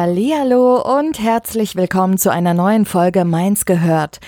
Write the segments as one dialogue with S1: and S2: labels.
S1: Hallihallo und herzlich willkommen zu einer neuen Folge Mainz gehört.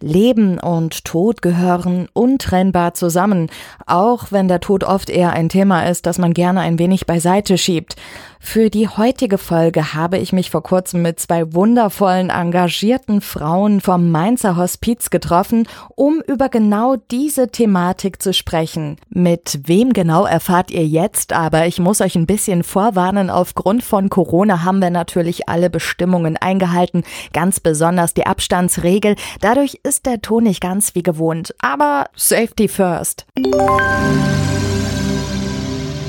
S1: Leben und Tod gehören untrennbar zusammen, auch wenn der Tod oft eher ein Thema ist, das man gerne ein wenig beiseite schiebt. Für die heutige Folge habe ich mich vor kurzem mit zwei wundervollen, engagierten Frauen vom Mainzer Hospiz getroffen, um über genau diese Thematik zu sprechen. Mit wem genau erfahrt ihr jetzt, aber ich muss euch ein bisschen vorwarnen, aufgrund von Corona haben wir natürlich alle Bestimmungen eingehalten, ganz besonders die Abstandsregel. Dadurch ist der Ton nicht ganz wie gewohnt, aber Safety first.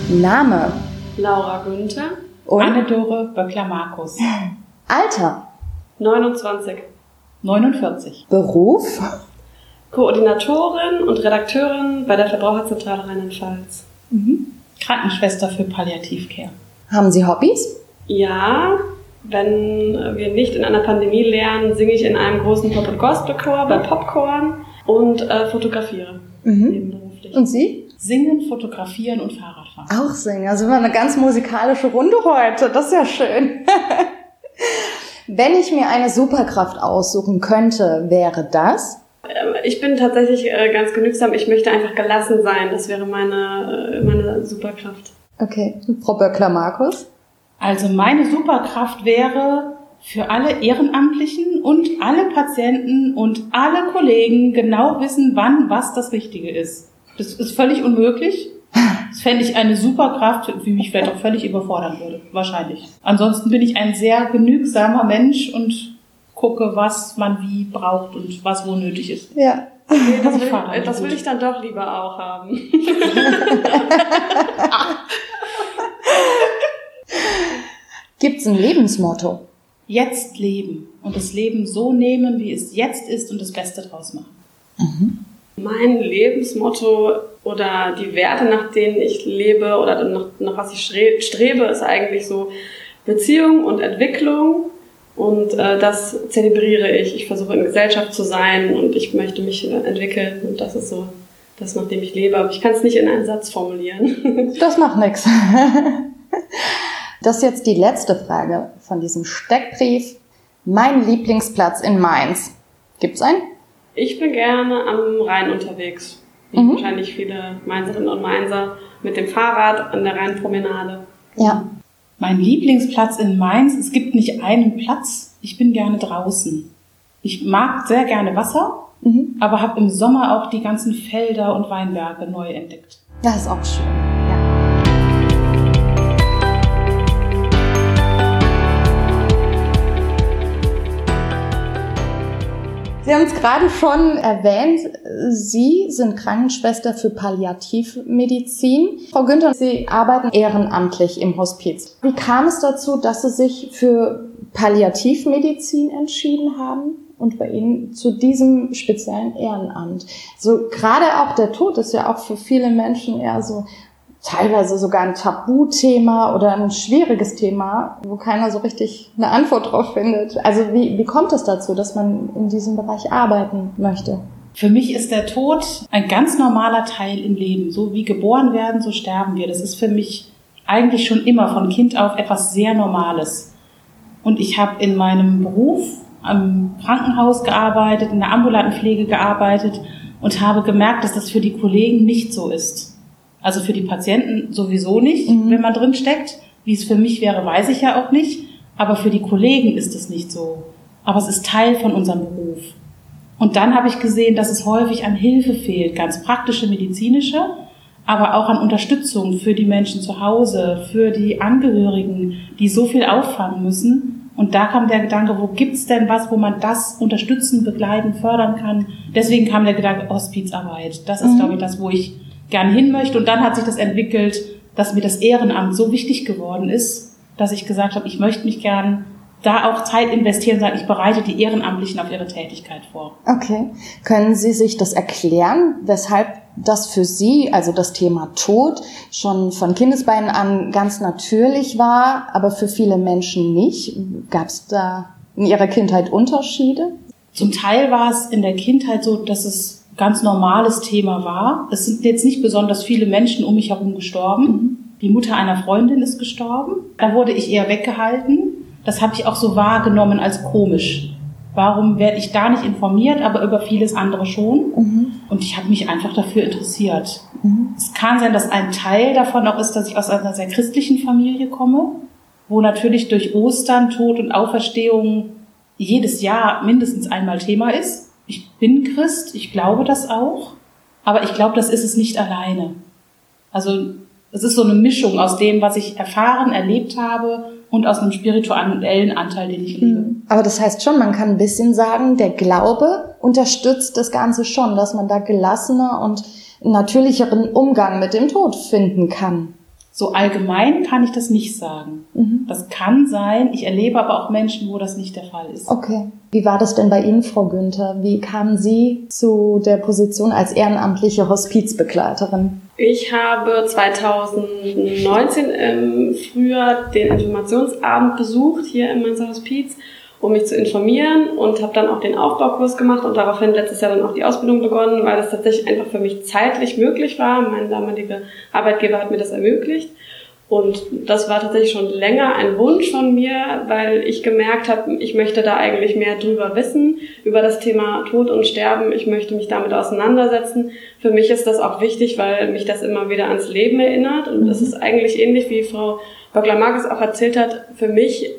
S2: Name
S3: Laura Günther.
S2: Und
S4: Anne-Dore Böckler-Markus.
S2: Alter,
S3: 29.
S4: 49.
S2: Beruf,
S3: Koordinatorin und Redakteurin bei der Verbraucherzentrale Rheinland-Pfalz.
S4: Krankenschwester für Palliativcare.
S2: haben Sie Hobbys?
S3: Ja, wenn wir nicht in einer Pandemie lernen, singe ich in einem großen Pop- und Gospelchor bei Popcorn und äh, fotografiere
S2: Mhm.
S3: nebenberuflich.
S2: Und Sie?
S4: Singen, fotografieren und Fahrradfahren.
S2: Auch singen. Also wir haben eine ganz musikalische Runde heute. Das ist ja schön. Wenn ich mir eine Superkraft aussuchen könnte, wäre das?
S3: Ähm, Ich bin tatsächlich äh, ganz genügsam. Ich möchte einfach gelassen sein. Das wäre meine, äh, meine Superkraft.
S2: Okay. Frau Böckler-Markus?
S4: Also meine Superkraft wäre für alle Ehrenamtlichen und alle Patienten und alle Kollegen genau wissen, wann was das Richtige ist. Das ist völlig unmöglich. Das fände ich eine Superkraft, die mich vielleicht auch völlig überfordern würde. Wahrscheinlich. Ansonsten bin ich ein sehr genügsamer Mensch und gucke, was man wie braucht und was wo nötig ist.
S2: Ja.
S3: Nee, das, will, ich, das will ich dann doch lieber auch haben.
S2: Gibt's ein Lebensmotto?
S4: Jetzt leben und das Leben so nehmen, wie es jetzt ist und das Beste draus machen.
S3: Mein Lebensmotto oder die Werte, nach denen ich lebe oder nach, nach was ich stre- strebe, ist eigentlich so Beziehung und Entwicklung. Und äh, das zelebriere ich. Ich versuche in Gesellschaft zu sein und ich möchte mich entwickeln. Und das ist so das, nach dem ich lebe. Aber ich kann es nicht in einen Satz formulieren.
S2: Das macht nix. Das ist jetzt die letzte Frage von diesem Steckbrief. Mein Lieblingsplatz in Mainz. Gibt's einen?
S3: Ich bin gerne am Rhein unterwegs. Wie
S2: Mhm.
S3: wahrscheinlich viele Mainzerinnen und Mainzer mit dem Fahrrad an der Rheinpromenade.
S2: Ja.
S4: Mein Lieblingsplatz in Mainz, es gibt nicht einen Platz, ich bin gerne draußen. Ich mag sehr gerne Wasser,
S2: Mhm.
S4: aber habe im Sommer auch die ganzen Felder und Weinberge neu entdeckt.
S2: Das ist auch schön. Sie haben es gerade schon erwähnt, Sie sind Krankenschwester für Palliativmedizin. Frau Günther, Sie arbeiten ehrenamtlich im Hospiz. Wie kam es dazu, dass Sie sich für Palliativmedizin entschieden haben und bei Ihnen zu diesem speziellen Ehrenamt? So gerade auch der Tod ist ja auch für viele Menschen eher so teilweise sogar ein Tabuthema oder ein schwieriges Thema, wo keiner so richtig eine Antwort drauf findet. Also wie, wie kommt es dazu, dass man in diesem Bereich arbeiten möchte?
S4: Für mich ist der Tod ein ganz normaler Teil im Leben. So wie geboren werden, so sterben wir. Das ist für mich eigentlich schon immer von Kind auf etwas sehr Normales. Und ich habe in meinem Beruf am Krankenhaus gearbeitet, in der ambulanten Pflege gearbeitet und habe gemerkt, dass das für die Kollegen nicht so ist. Also für die Patienten sowieso nicht,
S2: Mhm.
S4: wenn man drin steckt. Wie es für mich wäre, weiß ich ja auch nicht. Aber für die Kollegen ist es nicht so. Aber es ist Teil von unserem Beruf. Und dann habe ich gesehen, dass es häufig an Hilfe fehlt, ganz praktische medizinische, aber auch an Unterstützung für die Menschen zu Hause, für die Angehörigen, die so viel auffangen müssen. Und da kam der Gedanke, wo gibt's denn was, wo man das unterstützen, begleiten, fördern kann? Deswegen kam der Gedanke Hospizarbeit. Das ist,
S2: Mhm.
S4: glaube ich, das, wo ich gerne hin möchte. Und dann hat sich das entwickelt, dass mir das Ehrenamt so wichtig geworden ist, dass ich gesagt habe, ich möchte mich gern da auch Zeit investieren sagen, ich bereite die Ehrenamtlichen auf ihre Tätigkeit vor.
S2: Okay. Können Sie sich das erklären, weshalb das für Sie, also das Thema Tod, schon von Kindesbeinen an ganz natürlich war, aber für viele Menschen nicht? Gab es da in Ihrer Kindheit Unterschiede?
S4: Zum Teil war es in der Kindheit so, dass es ganz normales Thema war. Es sind jetzt nicht besonders viele Menschen um mich herum gestorben. Mhm. Die Mutter einer Freundin ist gestorben. Da wurde ich eher weggehalten das habe ich auch so wahrgenommen als komisch. Warum werde ich da nicht informiert, aber über vieles andere schon? Mhm. Und ich habe mich einfach dafür interessiert. Mhm. Es kann sein, dass ein Teil davon auch ist, dass ich aus einer sehr christlichen Familie komme, wo natürlich durch Ostern, Tod und Auferstehung jedes Jahr mindestens einmal Thema ist. Ich bin Christ, ich glaube das auch, aber ich glaube, das ist es nicht alleine. Also es ist so eine Mischung aus dem, was ich erfahren, erlebt habe und aus einem spirituellen Anteil, den ich lebe. Hm.
S2: Aber das heißt schon, man kann ein bisschen sagen, der Glaube unterstützt das Ganze schon, dass man da gelassener und natürlicheren Umgang mit dem Tod finden kann.
S4: So allgemein kann ich das nicht sagen. Mhm. Das kann sein. Ich erlebe aber auch Menschen, wo das nicht der Fall ist.
S2: Okay. Wie war das denn bei Ihnen, Frau Günther? Wie kamen Sie zu der Position als ehrenamtliche Hospizbegleiterin?
S3: Ich habe 2019 im Frühjahr den Informationsabend besucht hier im Mainzer Hospiz, um mich zu informieren und habe dann auch den Aufbaukurs gemacht und daraufhin letztes Jahr dann auch die Ausbildung begonnen, weil das tatsächlich einfach für mich zeitlich möglich war. Mein damaliger Arbeitgeber hat mir das ermöglicht. Und das war tatsächlich schon länger ein Wunsch von mir, weil ich gemerkt habe, ich möchte da eigentlich mehr drüber wissen, über das Thema Tod und Sterben. Ich möchte mich damit auseinandersetzen. Für mich ist das auch wichtig, weil mich das immer wieder ans Leben erinnert. Und das mhm. ist eigentlich ähnlich, wie Frau Böckler-Marcus auch erzählt hat. Für mich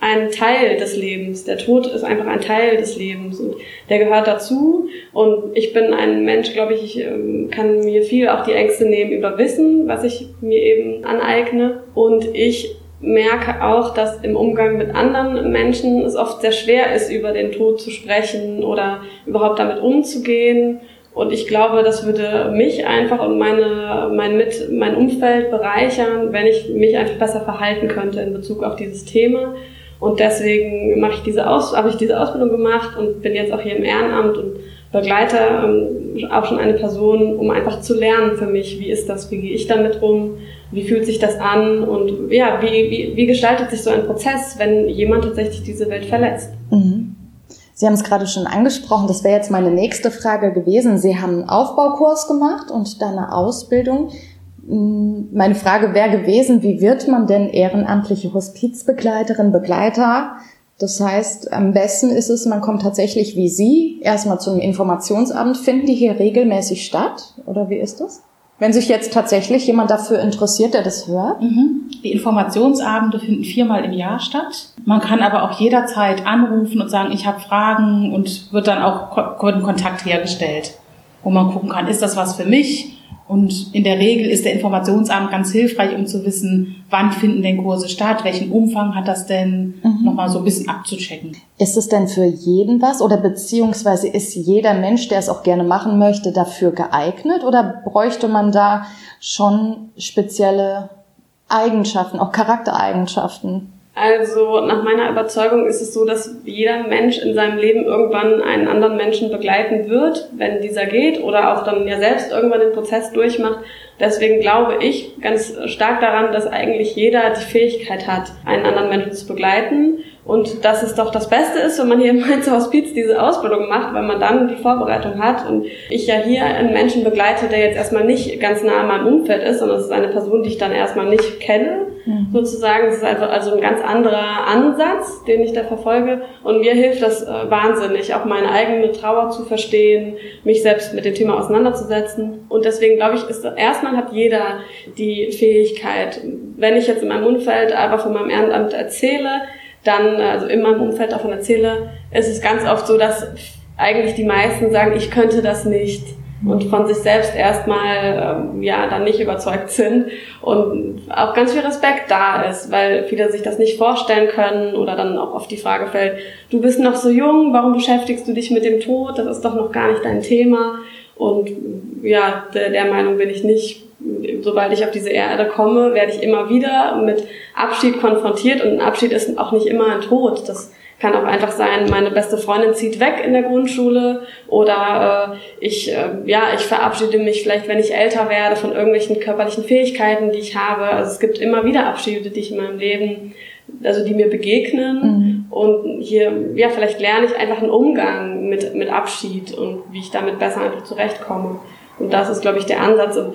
S3: ein Teil des Lebens. Der Tod ist einfach ein Teil des Lebens und der gehört dazu. Und ich bin ein Mensch, glaube ich, ich ähm, kann mir viel auch die Ängste nehmen über Wissen, was ich mir eben aneigne. Und ich merke auch, dass im Umgang mit anderen Menschen es oft sehr schwer ist, über den Tod zu sprechen oder überhaupt damit umzugehen. Und ich glaube, das würde mich einfach und meine, mein, mit, mein Umfeld bereichern, wenn ich mich einfach besser verhalten könnte in Bezug auf dieses Thema. Und deswegen mache ich diese Aus habe ich diese Ausbildung gemacht und bin jetzt auch hier im Ehrenamt und begleite ähm, auch schon eine Person, um einfach zu lernen für mich, wie ist das, wie gehe ich damit rum, wie fühlt sich das an und ja, wie, wie, wie gestaltet sich so ein Prozess, wenn jemand tatsächlich diese Welt verletzt. Mhm.
S2: Sie haben es gerade schon angesprochen, das wäre jetzt meine nächste Frage gewesen. Sie haben einen Aufbaukurs gemacht und dann eine Ausbildung. Hm, meine Frage wäre gewesen, wie wird man denn ehrenamtliche Hospizbegleiterin, Begleiter? Das heißt, am besten ist es, man kommt tatsächlich wie Sie erstmal zum Informationsabend. Finden die hier regelmäßig statt? Oder wie ist das? Wenn sich jetzt tatsächlich jemand dafür interessiert, der das hört?
S4: Mhm. Die Informationsabende finden viermal im Jahr statt. Man kann aber auch jederzeit anrufen und sagen, ich habe Fragen und wird dann auch Kontakt hergestellt, wo man gucken kann, ist das was für mich? Und in der Regel ist der Informationsabend ganz hilfreich, um zu wissen, wann finden denn Kurse statt, welchen Umfang hat das denn, mhm. nochmal so ein bisschen abzuchecken.
S2: Ist es denn für jeden was oder beziehungsweise ist jeder Mensch, der es auch gerne machen möchte, dafür geeignet oder bräuchte man da schon spezielle Eigenschaften, auch Charaktereigenschaften?
S3: Also nach meiner Überzeugung ist es so, dass jeder Mensch in seinem Leben irgendwann einen anderen Menschen begleiten wird, wenn dieser geht oder auch dann ja selbst irgendwann den Prozess durchmacht. Deswegen glaube ich ganz stark daran, dass eigentlich jeder die Fähigkeit hat, einen anderen Menschen zu begleiten und dass es doch das Beste ist, wenn man hier im Mainzer Hospiz diese Ausbildung macht, weil man dann die Vorbereitung hat. Und ich ja hier einen Menschen begleite, der jetzt erstmal nicht ganz nah in meinem Umfeld ist, sondern es ist eine Person, die ich dann erstmal nicht kenne, mhm. sozusagen. Es ist also, also ein ganz anderer Ansatz, den ich da verfolge. Und mir hilft das äh, wahnsinnig, auch meine eigene Trauer zu verstehen, mich selbst mit dem Thema auseinanderzusetzen. Und deswegen glaube ich, ist erstmal hat jeder die Fähigkeit, wenn ich jetzt in meinem Umfeld einfach von meinem Ehrenamt erzähle, dann, also in meinem Umfeld davon erzähle, ist es ganz oft so, dass eigentlich die meisten sagen, ich könnte das nicht und von sich selbst erstmal ähm, ja dann nicht überzeugt sind und auch ganz viel Respekt da ist, weil viele sich das nicht vorstellen können oder dann auch oft die Frage fällt, du bist noch so jung, warum beschäftigst du dich mit dem Tod? Das ist doch noch gar nicht dein Thema und ja, der, der Meinung bin ich nicht, sobald ich auf diese Erde komme, werde ich immer wieder mit Abschied konfrontiert und ein Abschied ist auch nicht immer ein Tod. Das kann auch einfach sein, meine beste Freundin zieht weg in der Grundschule oder äh, ich, äh, ja, ich verabschiede mich vielleicht, wenn ich älter werde, von irgendwelchen körperlichen Fähigkeiten, die ich habe. Also es gibt immer wieder Abschiede, die ich in meinem Leben, also die mir begegnen. Mhm. Und hier, ja, vielleicht lerne ich einfach einen Umgang mit, mit Abschied und wie ich damit besser einfach zurechtkomme. Und das ist, glaube ich, der Ansatz. Und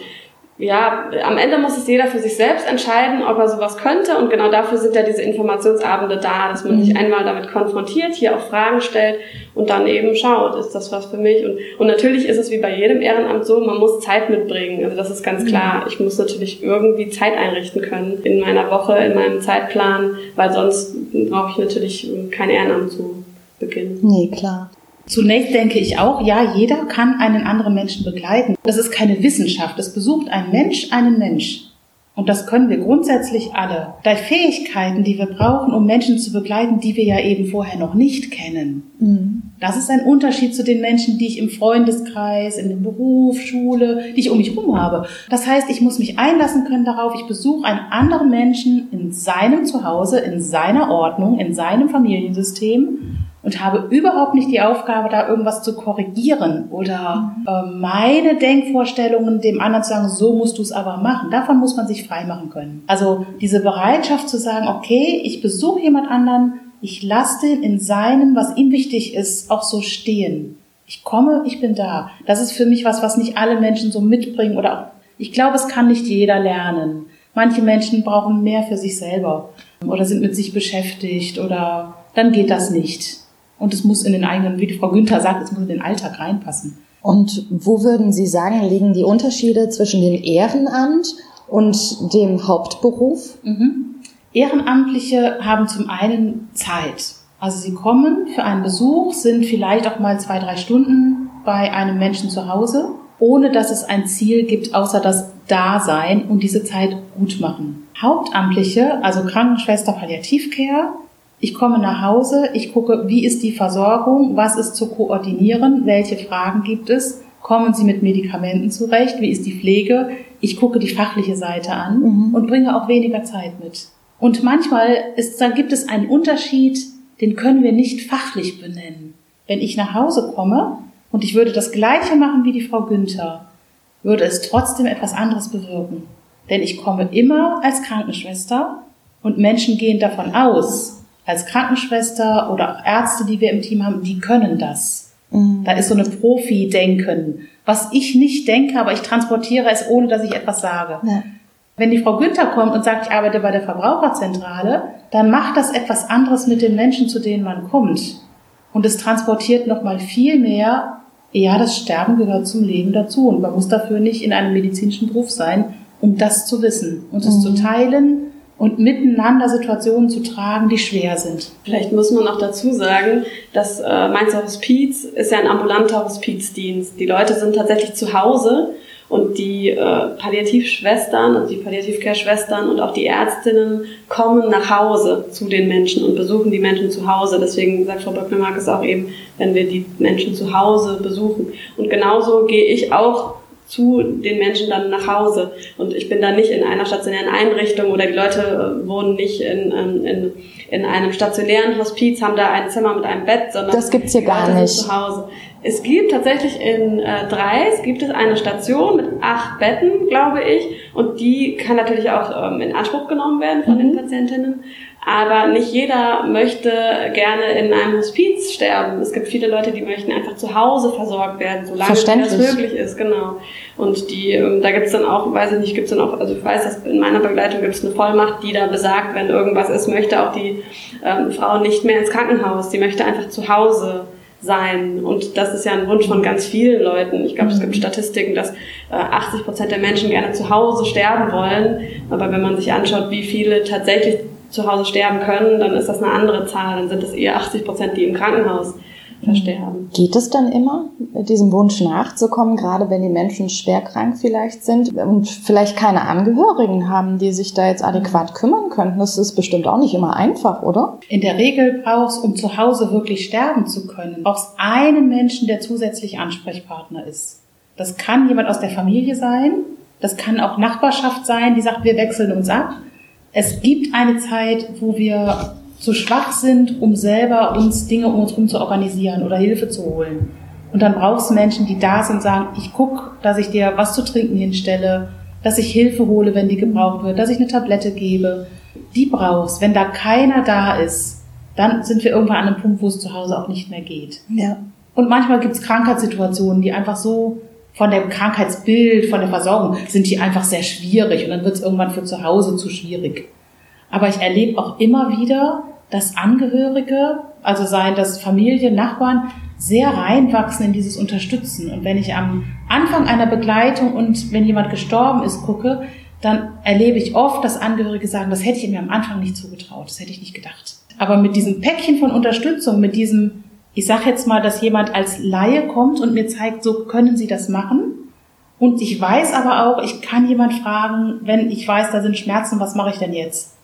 S3: ja, am Ende muss es jeder für sich selbst entscheiden, ob er sowas könnte. Und genau dafür sind ja diese Informationsabende da, dass man mhm. sich einmal damit konfrontiert, hier auch Fragen stellt und dann eben schaut, ist das was für mich? Und, und natürlich ist es wie bei jedem Ehrenamt so, man muss Zeit mitbringen. Also das ist ganz mhm. klar. Ich muss natürlich irgendwie Zeit einrichten können in meiner Woche, in meinem Zeitplan, weil sonst brauche ich natürlich kein Ehrenamt zu beginnen.
S1: Nee, klar.
S4: Zunächst denke ich auch, ja, jeder kann einen anderen Menschen begleiten. Das ist keine Wissenschaft. Es besucht ein Mensch einen Mensch. Und das können wir grundsätzlich alle. Da Fähigkeiten, die wir brauchen, um Menschen zu begleiten, die wir ja eben vorher noch nicht kennen. Mhm. Das ist ein Unterschied zu den Menschen, die ich im Freundeskreis, in dem Beruf, Schule, die ich um mich herum habe. Das heißt, ich muss mich einlassen können darauf, ich besuche einen anderen Menschen in seinem Zuhause, in seiner Ordnung, in seinem Familiensystem und habe überhaupt nicht die Aufgabe, da irgendwas zu korrigieren oder äh, meine Denkvorstellungen dem anderen zu sagen, so musst du es aber machen. Davon muss man sich frei machen können. Also diese Bereitschaft zu sagen, okay, ich besuche jemand anderen, ich lasse den in seinem, was ihm wichtig ist, auch so stehen. Ich komme, ich bin da. Das ist für mich was, was nicht alle Menschen so mitbringen oder auch, ich glaube, es kann nicht jeder lernen. Manche Menschen brauchen mehr für sich selber oder sind mit sich beschäftigt oder dann geht das nicht. Und es muss in den eigenen, wie die Frau Günther sagt, es muss in den Alltag reinpassen.
S1: Und wo würden Sie sagen, liegen die Unterschiede zwischen dem Ehrenamt und dem Hauptberuf?
S4: Mhm. Ehrenamtliche haben zum einen Zeit. Also sie kommen für einen Besuch, sind vielleicht auch mal zwei, drei Stunden bei einem Menschen zu Hause, ohne dass es ein Ziel gibt, außer das Dasein und diese Zeit gut machen. Hauptamtliche, also Krankenschwester, Palliativcare, ich komme nach Hause, ich gucke, wie ist die Versorgung, was ist zu koordinieren, welche Fragen gibt es, kommen Sie mit Medikamenten zurecht, wie ist die Pflege. Ich gucke die fachliche Seite an mhm. und bringe auch weniger Zeit mit. Und manchmal ist, da gibt es einen Unterschied, den können wir nicht fachlich benennen. Wenn ich nach Hause komme und ich würde das Gleiche machen wie die Frau Günther, würde es trotzdem etwas anderes bewirken. Denn ich komme immer als Krankenschwester und Menschen gehen davon aus, als Krankenschwester oder auch Ärzte, die wir im Team haben, die können das. Mhm. Da ist so eine Profi-Denken, was ich nicht denke, aber ich transportiere es, ohne dass ich etwas sage. Ja. Wenn die Frau Günther kommt und sagt, ich arbeite bei der Verbraucherzentrale, dann macht das etwas anderes mit den Menschen, zu denen man kommt. Und es transportiert nochmal viel mehr, ja, das Sterben gehört zum Leben dazu. Und man muss dafür nicht in einem medizinischen Beruf sein, um das zu wissen und es mhm. zu teilen und miteinander Situationen zu tragen, die schwer sind.
S3: Vielleicht muss man noch dazu sagen, dass äh, Mainzer Hospiz ist ja ein ambulanter Hospizdienst. Die Leute sind tatsächlich zu Hause und die äh, Palliativschwestern und die Palliativcare-Schwestern und auch die Ärztinnen kommen nach Hause zu den Menschen und besuchen die Menschen zu Hause. Deswegen sagt Frau Böckner-Mark es auch eben, wenn wir die Menschen zu Hause besuchen. Und genauso gehe ich auch zu den Menschen dann nach Hause. Und ich bin dann nicht in einer stationären Einrichtung oder die Leute äh, wohnen nicht in, ähm, in, in einem stationären Hospiz, haben da ein Zimmer mit einem Bett, sondern
S1: das gibt's hier gar nicht. zu
S3: Hause. Es gibt tatsächlich in äh, Dreis gibt es eine Station mit acht Betten, glaube ich, und die kann natürlich auch ähm, in Anspruch genommen werden von mhm. den Patientinnen. Aber nicht jeder möchte gerne in einem Hospiz sterben. Es gibt viele Leute, die möchten einfach zu Hause versorgt werden, solange das möglich ist, genau. Und die, ähm, da gibt's dann auch, weiß ich nicht, gibt's dann auch, also ich weiß, dass in meiner Begleitung gibt's eine Vollmacht, die da besagt, wenn irgendwas ist, möchte auch die ähm, Frau nicht mehr ins Krankenhaus, die möchte einfach zu Hause sein. Und das ist ja ein Wunsch von ganz vielen Leuten. Ich glaube, es gibt mhm. Statistiken, dass äh, 80 Prozent der Menschen gerne zu Hause sterben wollen. Aber wenn man sich anschaut, wie viele tatsächlich zu Hause sterben können, dann ist das eine andere Zahl. Dann sind es eher 80 Prozent, die im Krankenhaus versterben.
S1: Geht es dann immer, diesem Wunsch nachzukommen, gerade wenn die Menschen schwer krank vielleicht sind und vielleicht keine Angehörigen haben, die sich da jetzt adäquat kümmern könnten? Das ist bestimmt auch nicht immer einfach, oder?
S4: In der Regel brauchst, um zu Hause wirklich sterben zu können, brauchst einen Menschen, der zusätzlich Ansprechpartner ist. Das kann jemand aus der Familie sein, Das kann auch Nachbarschaft sein, die sagt, wir wechseln uns ab. Es gibt eine Zeit, wo wir zu schwach sind, um selber uns Dinge um uns herum zu organisieren oder Hilfe zu holen. Und dann brauchst du Menschen, die da sind und sagen, ich guck, dass ich dir was zu trinken hinstelle, dass ich Hilfe hole, wenn die gebraucht wird, dass ich eine Tablette gebe. Die brauchst. Wenn da keiner da ist, dann sind wir irgendwann an einem Punkt, wo es zu Hause auch nicht mehr geht.
S2: Ja.
S4: Und manchmal gibt es Krankheitssituationen, die einfach so von dem Krankheitsbild, von der Versorgung, sind die einfach sehr schwierig und dann wird es irgendwann für zu Hause zu schwierig. Aber ich erlebe auch immer wieder, dass Angehörige, also seien das Familie, Nachbarn, sehr reinwachsen in dieses Unterstützen. Und wenn ich am Anfang einer Begleitung und wenn jemand gestorben ist, gucke, dann erlebe ich oft, dass Angehörige sagen, das hätte ich mir am Anfang nicht zugetraut, das hätte ich nicht gedacht. Aber mit diesem Päckchen von Unterstützung, mit diesem, ich sage jetzt mal, dass jemand als Laie kommt und mir zeigt, so können Sie das machen. Und ich weiß aber auch, ich kann jemand fragen, wenn ich weiß, da sind Schmerzen, was mache ich denn jetzt?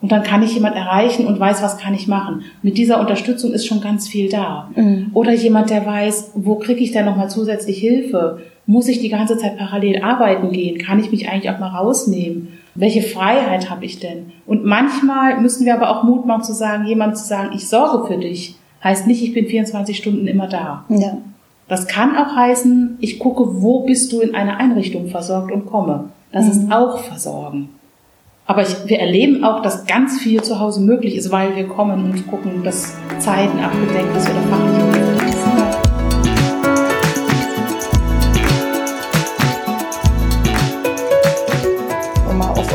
S4: Und dann kann ich jemand erreichen und weiß, was kann ich machen. Mit dieser Unterstützung ist schon ganz viel da. Mhm. Oder jemand, der weiß, wo kriege ich denn nochmal zusätzlich Hilfe? Muss ich die ganze Zeit parallel arbeiten gehen? Kann ich mich eigentlich auch mal rausnehmen? Welche Freiheit habe ich denn? Und manchmal müssen wir aber auch Mut machen zu sagen, jemand zu sagen, ich sorge für dich, heißt nicht, ich bin 24 Stunden immer da.
S2: Ja.
S4: Das kann auch heißen, ich gucke, wo bist du in einer Einrichtung versorgt und komme. Das mhm. ist auch Versorgen. Aber ich, wir erleben auch, dass ganz viel zu Hause möglich ist, weil wir kommen und gucken, dass Zeiten abgedeckt ist oder fachlich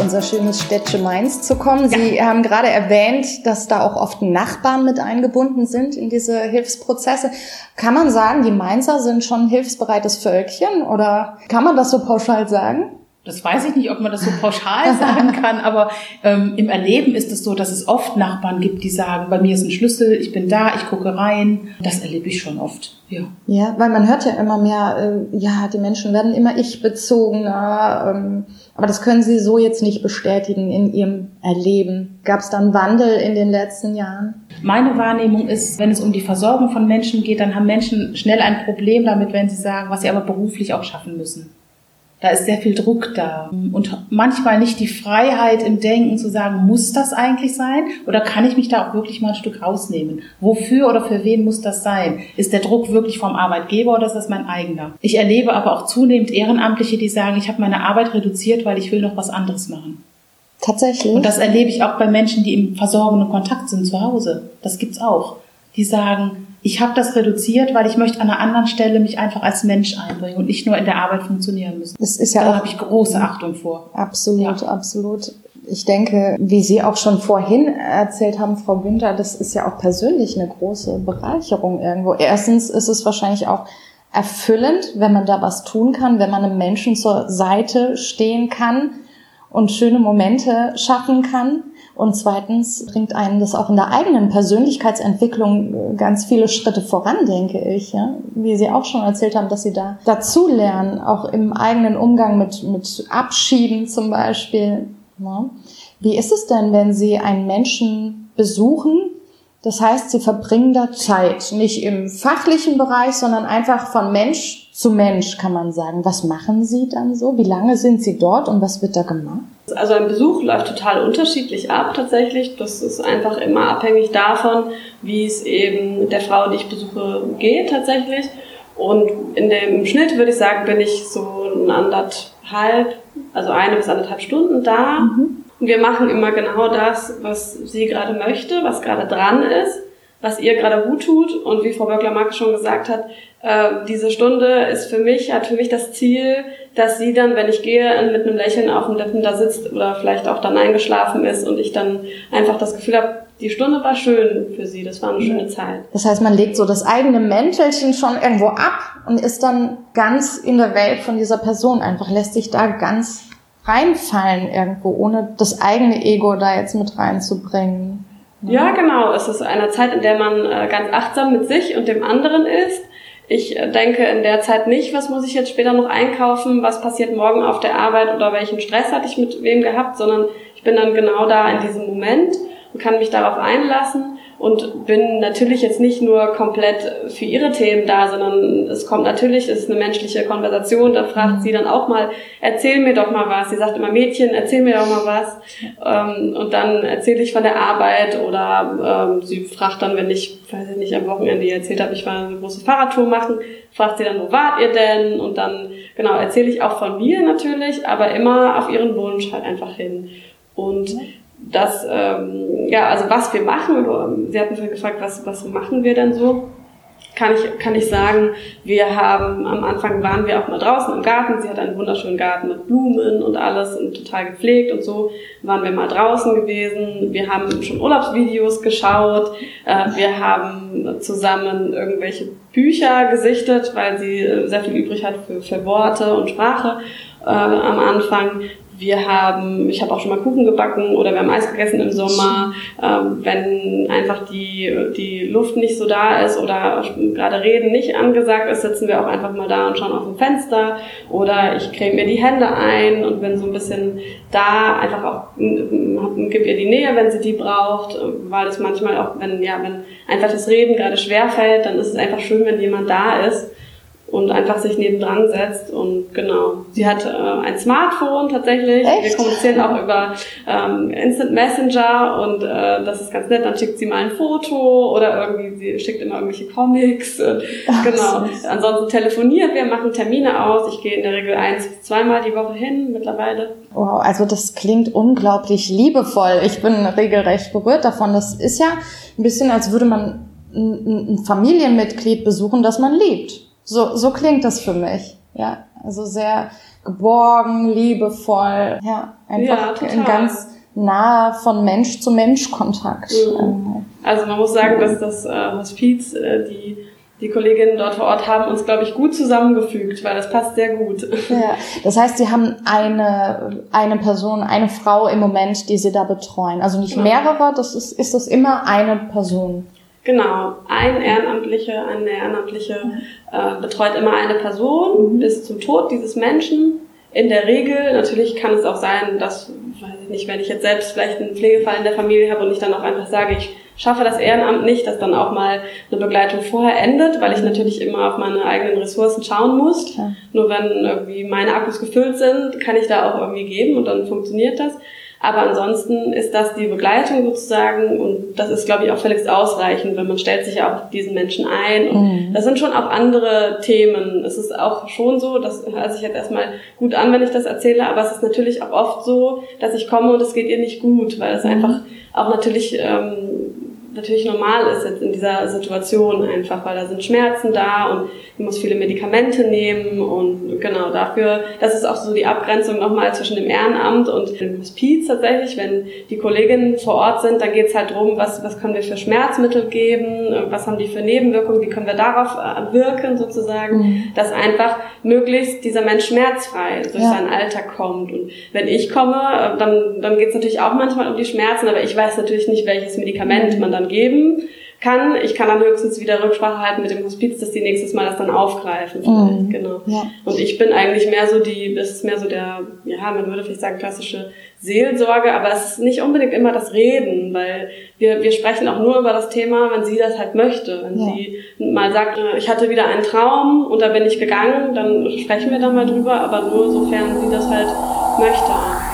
S2: unser schönes Städtchen Mainz zu kommen. Sie ja. haben gerade erwähnt, dass da auch oft Nachbarn mit eingebunden sind in diese Hilfsprozesse. Kann man sagen, die Mainzer sind schon ein hilfsbereites Völkchen oder kann man das so pauschal sagen?
S4: Das weiß ich nicht, ob man das so pauschal sagen kann, aber ähm, im Erleben ist es so, dass es oft Nachbarn gibt, die sagen, bei mir ist ein Schlüssel, ich bin da, ich gucke rein. Das erlebe ich schon oft. Ja,
S2: ja weil man hört ja immer mehr, äh, ja, die Menschen werden immer ich-bezogener, ähm, aber das können Sie so jetzt nicht bestätigen in Ihrem Erleben. Gab es da einen Wandel in den letzten Jahren?
S4: Meine Wahrnehmung ist, wenn es um die Versorgung von Menschen geht, dann haben Menschen schnell ein Problem damit, wenn sie sagen, was sie aber beruflich auch schaffen müssen. Da ist sehr viel Druck da. Und manchmal nicht die Freiheit im Denken zu sagen, muss das eigentlich sein? Oder kann ich mich da auch wirklich mal ein Stück rausnehmen? Wofür oder für wen muss das sein? Ist der Druck wirklich vom Arbeitgeber oder ist das mein eigener? Ich erlebe aber auch zunehmend Ehrenamtliche, die sagen, ich habe meine Arbeit reduziert, weil ich will noch was anderes machen.
S2: Tatsächlich.
S4: Und das erlebe ich auch bei Menschen, die im versorgenen Kontakt sind zu Hause. Das gibt's auch. Die sagen, ich habe das reduziert, weil ich möchte an einer anderen Stelle mich einfach als Mensch einbringen und nicht nur in der Arbeit funktionieren müssen.
S2: Das ist ja
S4: da habe ich große Achtung vor.
S2: Absolut, ja. absolut. Ich denke, wie Sie auch schon vorhin erzählt haben, Frau Günther, das ist ja auch persönlich eine große Bereicherung irgendwo. Erstens ist es wahrscheinlich auch erfüllend, wenn man da was tun kann, wenn man einem Menschen zur Seite stehen kann und schöne Momente schaffen kann. Und zweitens bringt einen das auch in der eigenen Persönlichkeitsentwicklung ganz viele Schritte voran, denke ich. Ja? Wie Sie auch schon erzählt haben, dass Sie da dazu lernen, auch im eigenen Umgang mit, mit Abschieden zum Beispiel. Ja? Wie ist es denn, wenn Sie einen Menschen besuchen, das heißt, sie verbringen da Zeit, nicht im fachlichen Bereich, sondern einfach von Mensch zu Mensch, kann man sagen. Was machen Sie dann so? Wie lange sind Sie dort und was wird da gemacht?
S3: Also ein Besuch läuft total unterschiedlich ab tatsächlich. Das ist einfach immer abhängig davon, wie es eben der Frau, die ich besuche, geht tatsächlich. Und in dem Schnitt würde ich sagen, bin ich so anderthalb, also eine bis anderthalb Stunden da. Mhm. Und wir machen immer genau das, was sie gerade möchte, was gerade dran ist, was ihr gerade gut tut. Und wie Frau Böckler-Mark schon gesagt hat, äh, diese Stunde ist für mich, hat für mich das Ziel, dass sie dann, wenn ich gehe, mit einem Lächeln auf den Lippen da sitzt oder vielleicht auch dann eingeschlafen ist und ich dann einfach das Gefühl habe, die Stunde war schön für sie, das war eine schöne Zeit.
S2: Das heißt, man legt so das eigene Mäntelchen schon irgendwo ab und ist dann ganz in der Welt von dieser Person einfach, lässt sich da ganz reinfallen irgendwo, ohne das eigene Ego da jetzt mit reinzubringen.
S3: Ja, genau. Es ist eine Zeit, in der man äh, ganz achtsam mit sich und dem anderen ist. Ich denke in der Zeit nicht, was muss ich jetzt später noch einkaufen, was passiert morgen auf der Arbeit oder welchen Stress hatte ich mit wem gehabt, sondern ich bin dann genau da in diesem Moment und kann mich darauf einlassen und bin natürlich jetzt nicht nur komplett für ihre Themen da, sondern es kommt natürlich, es ist eine menschliche Konversation, da fragt sie dann auch mal, erzähl mir doch mal was. Sie sagt immer, Mädchen, erzähl mir doch mal was. Ähm, und dann erzähle ich von der Arbeit oder ähm, sie fragt dann, wenn ich, weiß ich nicht, am Wochenende erzählt habe, ich war eine große Fahrradtour machen, fragt sie dann, wo wart ihr denn? Und dann, genau, erzähle ich auch von mir natürlich, aber immer auf ihren Wunsch halt einfach hin. Und das, ähm, ja, also was wir machen, Sie hatten gefragt, was, was machen wir denn so? Kann ich, kann ich sagen, wir haben, am Anfang waren wir auch mal draußen im Garten. Sie hat einen wunderschönen Garten mit Blumen und alles und total gepflegt und so waren wir mal draußen gewesen. Wir haben schon Urlaubsvideos geschaut. Äh, wir haben zusammen irgendwelche Bücher gesichtet, weil sie sehr viel übrig hat für, für Worte und Sprache äh, am Anfang. Wir haben, ich habe auch schon mal Kuchen gebacken oder wir haben Eis gegessen im Sommer. Ähm, wenn einfach die, die Luft nicht so da ist oder gerade Reden nicht angesagt ist, sitzen wir auch einfach mal da und schauen aus dem Fenster. Oder ich creme mir die Hände ein und bin so ein bisschen da, einfach auch, gib ihr die Nähe, wenn sie die braucht, weil es manchmal auch, wenn, ja, wenn einfach das Reden gerade schwer fällt, dann ist es einfach schön, wenn jemand da ist und einfach sich nebendran setzt und genau. Sie hat äh, ein Smartphone tatsächlich. Echt? Wir kommunizieren auch über ähm, Instant Messenger und äh, das ist ganz nett. Dann schickt sie mal ein Foto oder irgendwie sie schickt immer irgendwelche Comics. Und, Ach, genau. Ansonsten telefoniert wir, machen Termine aus. Ich gehe in der Regel eins bis zweimal die Woche hin mittlerweile.
S2: Wow, also das klingt unglaublich liebevoll. Ich bin regelrecht berührt davon. Das ist ja ein bisschen, als würde man ein, ein Familienmitglied besuchen, das man liebt. So, so klingt das für mich. Ja, also sehr geborgen, liebevoll. Ja, einfach ja, ganz nah von Mensch zu Mensch Kontakt.
S3: Mhm. Also man muss sagen, dass das äh, Hospiz, äh, die die Kolleginnen dort vor Ort haben uns, glaube ich, gut zusammengefügt, weil das passt sehr gut.
S2: Ja, das heißt, Sie haben eine, eine Person, eine Frau im Moment, die Sie da betreuen. Also nicht genau. mehrere, das ist, ist das immer eine Person.
S3: Genau, ein Ehrenamtlicher, eine Ehrenamtliche äh, betreut immer eine Person mhm. bis zum Tod dieses Menschen. In der Regel, natürlich kann es auch sein, dass, weiß ich nicht, wenn ich jetzt selbst vielleicht einen Pflegefall in der Familie habe und ich dann auch einfach sage, ich schaffe das Ehrenamt nicht, dass dann auch mal eine Begleitung vorher endet, weil ich natürlich immer auf meine eigenen Ressourcen schauen muss. Ja. Nur wenn irgendwie meine Akkus gefüllt sind, kann ich da auch irgendwie geben und dann funktioniert das. Aber ansonsten ist das die Begleitung sozusagen und das ist, glaube ich, auch völlig ausreichend, weil man stellt sich ja auch diesen Menschen ein. Und mhm. das sind schon auch andere Themen. Es ist auch schon so, das hört sich jetzt erstmal gut an, wenn ich das erzähle, aber es ist natürlich auch oft so, dass ich komme und es geht ihr nicht gut, weil es mhm. einfach auch natürlich ähm, natürlich normal ist jetzt in dieser Situation einfach, weil da sind Schmerzen da und ich muss viele Medikamente nehmen und genau dafür, das ist auch so die Abgrenzung nochmal zwischen dem Ehrenamt und dem Hospiz tatsächlich. Wenn die Kolleginnen vor Ort sind, dann geht es halt drum, was, was können wir für Schmerzmittel geben, was haben die für Nebenwirkungen, wie können wir darauf äh, wirken sozusagen, mhm. dass einfach möglichst dieser Mensch schmerzfrei durch ja. seinen Alltag kommt. Und wenn ich komme, äh, dann, dann geht es natürlich auch manchmal um die Schmerzen, aber ich weiß natürlich nicht, welches Medikament man dann geben kann. Ich kann dann höchstens wieder Rücksprache halten mit dem Hospiz, dass die nächstes Mal das dann aufgreifen. Mhm. Genau. Ja. Und ich bin eigentlich mehr so die, das ist mehr so der, ja, man würde vielleicht sagen klassische Seelsorge, aber es ist nicht unbedingt immer das Reden, weil wir, wir sprechen auch nur über das Thema, wenn sie das halt möchte. Wenn ja. sie mal sagt, äh, ich hatte wieder einen Traum und da bin ich gegangen, dann sprechen wir da mal drüber, aber nur sofern sie das halt möchte.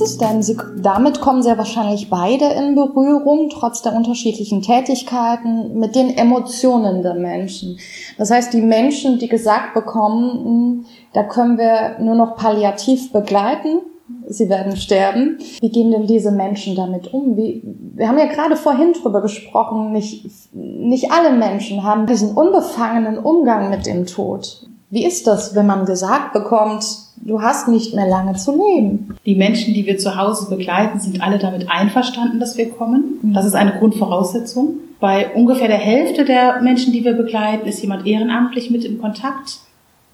S2: Ist es denn? Sie, damit kommen sehr wahrscheinlich beide in Berührung, trotz der unterschiedlichen Tätigkeiten, mit den Emotionen der Menschen. Das heißt, die Menschen, die gesagt bekommen, hm, da können wir nur noch palliativ begleiten, sie werden sterben. Wie gehen denn diese Menschen damit um? Wie, wir haben ja gerade vorhin drüber gesprochen, nicht, nicht alle Menschen haben diesen unbefangenen Umgang mit dem Tod. Wie ist das, wenn man gesagt bekommt, du hast nicht mehr lange zu leben?
S4: Die Menschen, die wir zu Hause begleiten, sind alle damit einverstanden, dass wir kommen. Das ist eine Grundvoraussetzung. Bei ungefähr der Hälfte der Menschen, die wir begleiten, ist jemand ehrenamtlich mit im Kontakt.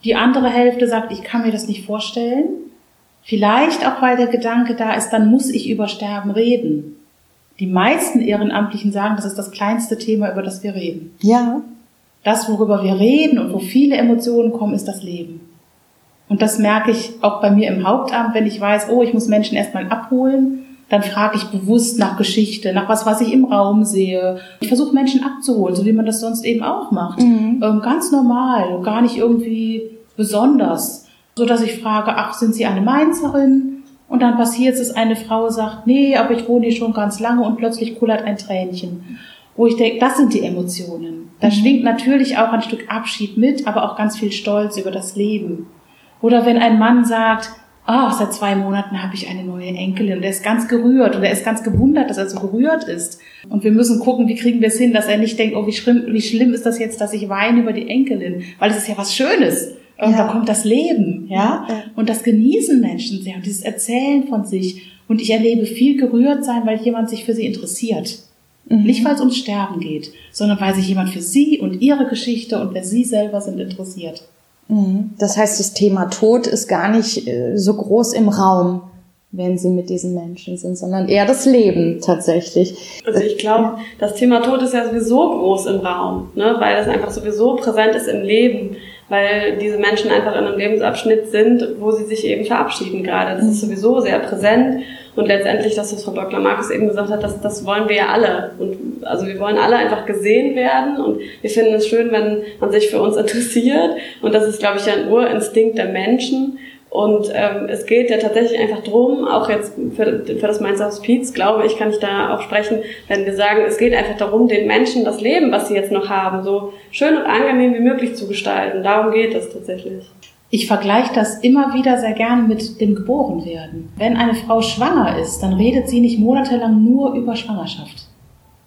S4: Die andere Hälfte sagt, ich kann mir das nicht vorstellen. Vielleicht auch, weil der Gedanke da ist, dann muss ich über Sterben reden. Die meisten Ehrenamtlichen sagen, das ist das kleinste Thema, über das wir reden.
S2: Ja.
S4: Das, worüber wir reden und wo viele Emotionen kommen, ist das Leben. Und das merke ich auch bei mir im Hauptamt, wenn ich weiß, oh, ich muss Menschen erstmal abholen, dann frage ich bewusst nach Geschichte, nach was, was ich im Raum sehe. Ich versuche Menschen abzuholen, so wie man das sonst eben auch macht. Mhm. Ähm, ganz normal, gar nicht irgendwie besonders. So dass ich frage, ach, sind Sie eine Mainzerin? Und dann passiert es, dass eine Frau sagt, nee, aber ich wohne hier schon ganz lange und plötzlich kullert ein Tränchen. Wo ich denke, das sind die Emotionen. Da mhm. schwingt natürlich auch ein Stück Abschied mit, aber auch ganz viel Stolz über das Leben. Oder wenn ein Mann sagt, ah, oh, seit zwei Monaten habe ich eine neue Enkelin und er ist ganz gerührt und er ist ganz gewundert, dass er so gerührt ist. Und wir müssen gucken, wie kriegen wir es hin, dass er nicht denkt, oh, wie schlimm, wie schlimm ist das jetzt, dass ich weine über die Enkelin, weil es ist ja was Schönes. Und ja. da kommt das Leben, ja? ja? Und das genießen Menschen sehr und dieses Erzählen von sich. Und ich erlebe viel gerührt sein, weil jemand sich für sie interessiert. Mhm. Nicht, weil es ums Sterben geht, sondern weil sich jemand für sie und ihre Geschichte und wer sie selber sind interessiert.
S2: Mhm. Das heißt, das Thema Tod ist gar nicht äh, so groß im Raum, wenn sie mit diesen Menschen sind, sondern eher das Leben tatsächlich.
S3: Also ich glaube, das Thema Tod ist ja sowieso groß im Raum, ne? weil es einfach sowieso präsent ist im Leben, weil diese Menschen einfach in einem Lebensabschnitt sind, wo sie sich eben verabschieden gerade. Das ist sowieso sehr präsent und letztendlich, das, was Frau Dr. Markus eben gesagt hat, das, das wollen wir ja alle. Und also wir wollen alle einfach gesehen werden und wir finden es schön, wenn man sich für uns interessiert. Und das ist, glaube ich, ein Urinstinkt der Menschen. Und ähm, es geht ja tatsächlich einfach drum, auch jetzt für, für das Mainzer Hospiz, glaube ich, kann ich da auch sprechen, wenn wir sagen, es geht einfach darum, den Menschen das Leben, was sie jetzt noch haben, so schön und angenehm wie möglich zu gestalten. Darum geht es tatsächlich.
S4: Ich vergleiche das immer wieder sehr gerne mit dem Geborenwerden. Wenn eine Frau schwanger ist, dann redet sie nicht monatelang nur über Schwangerschaft.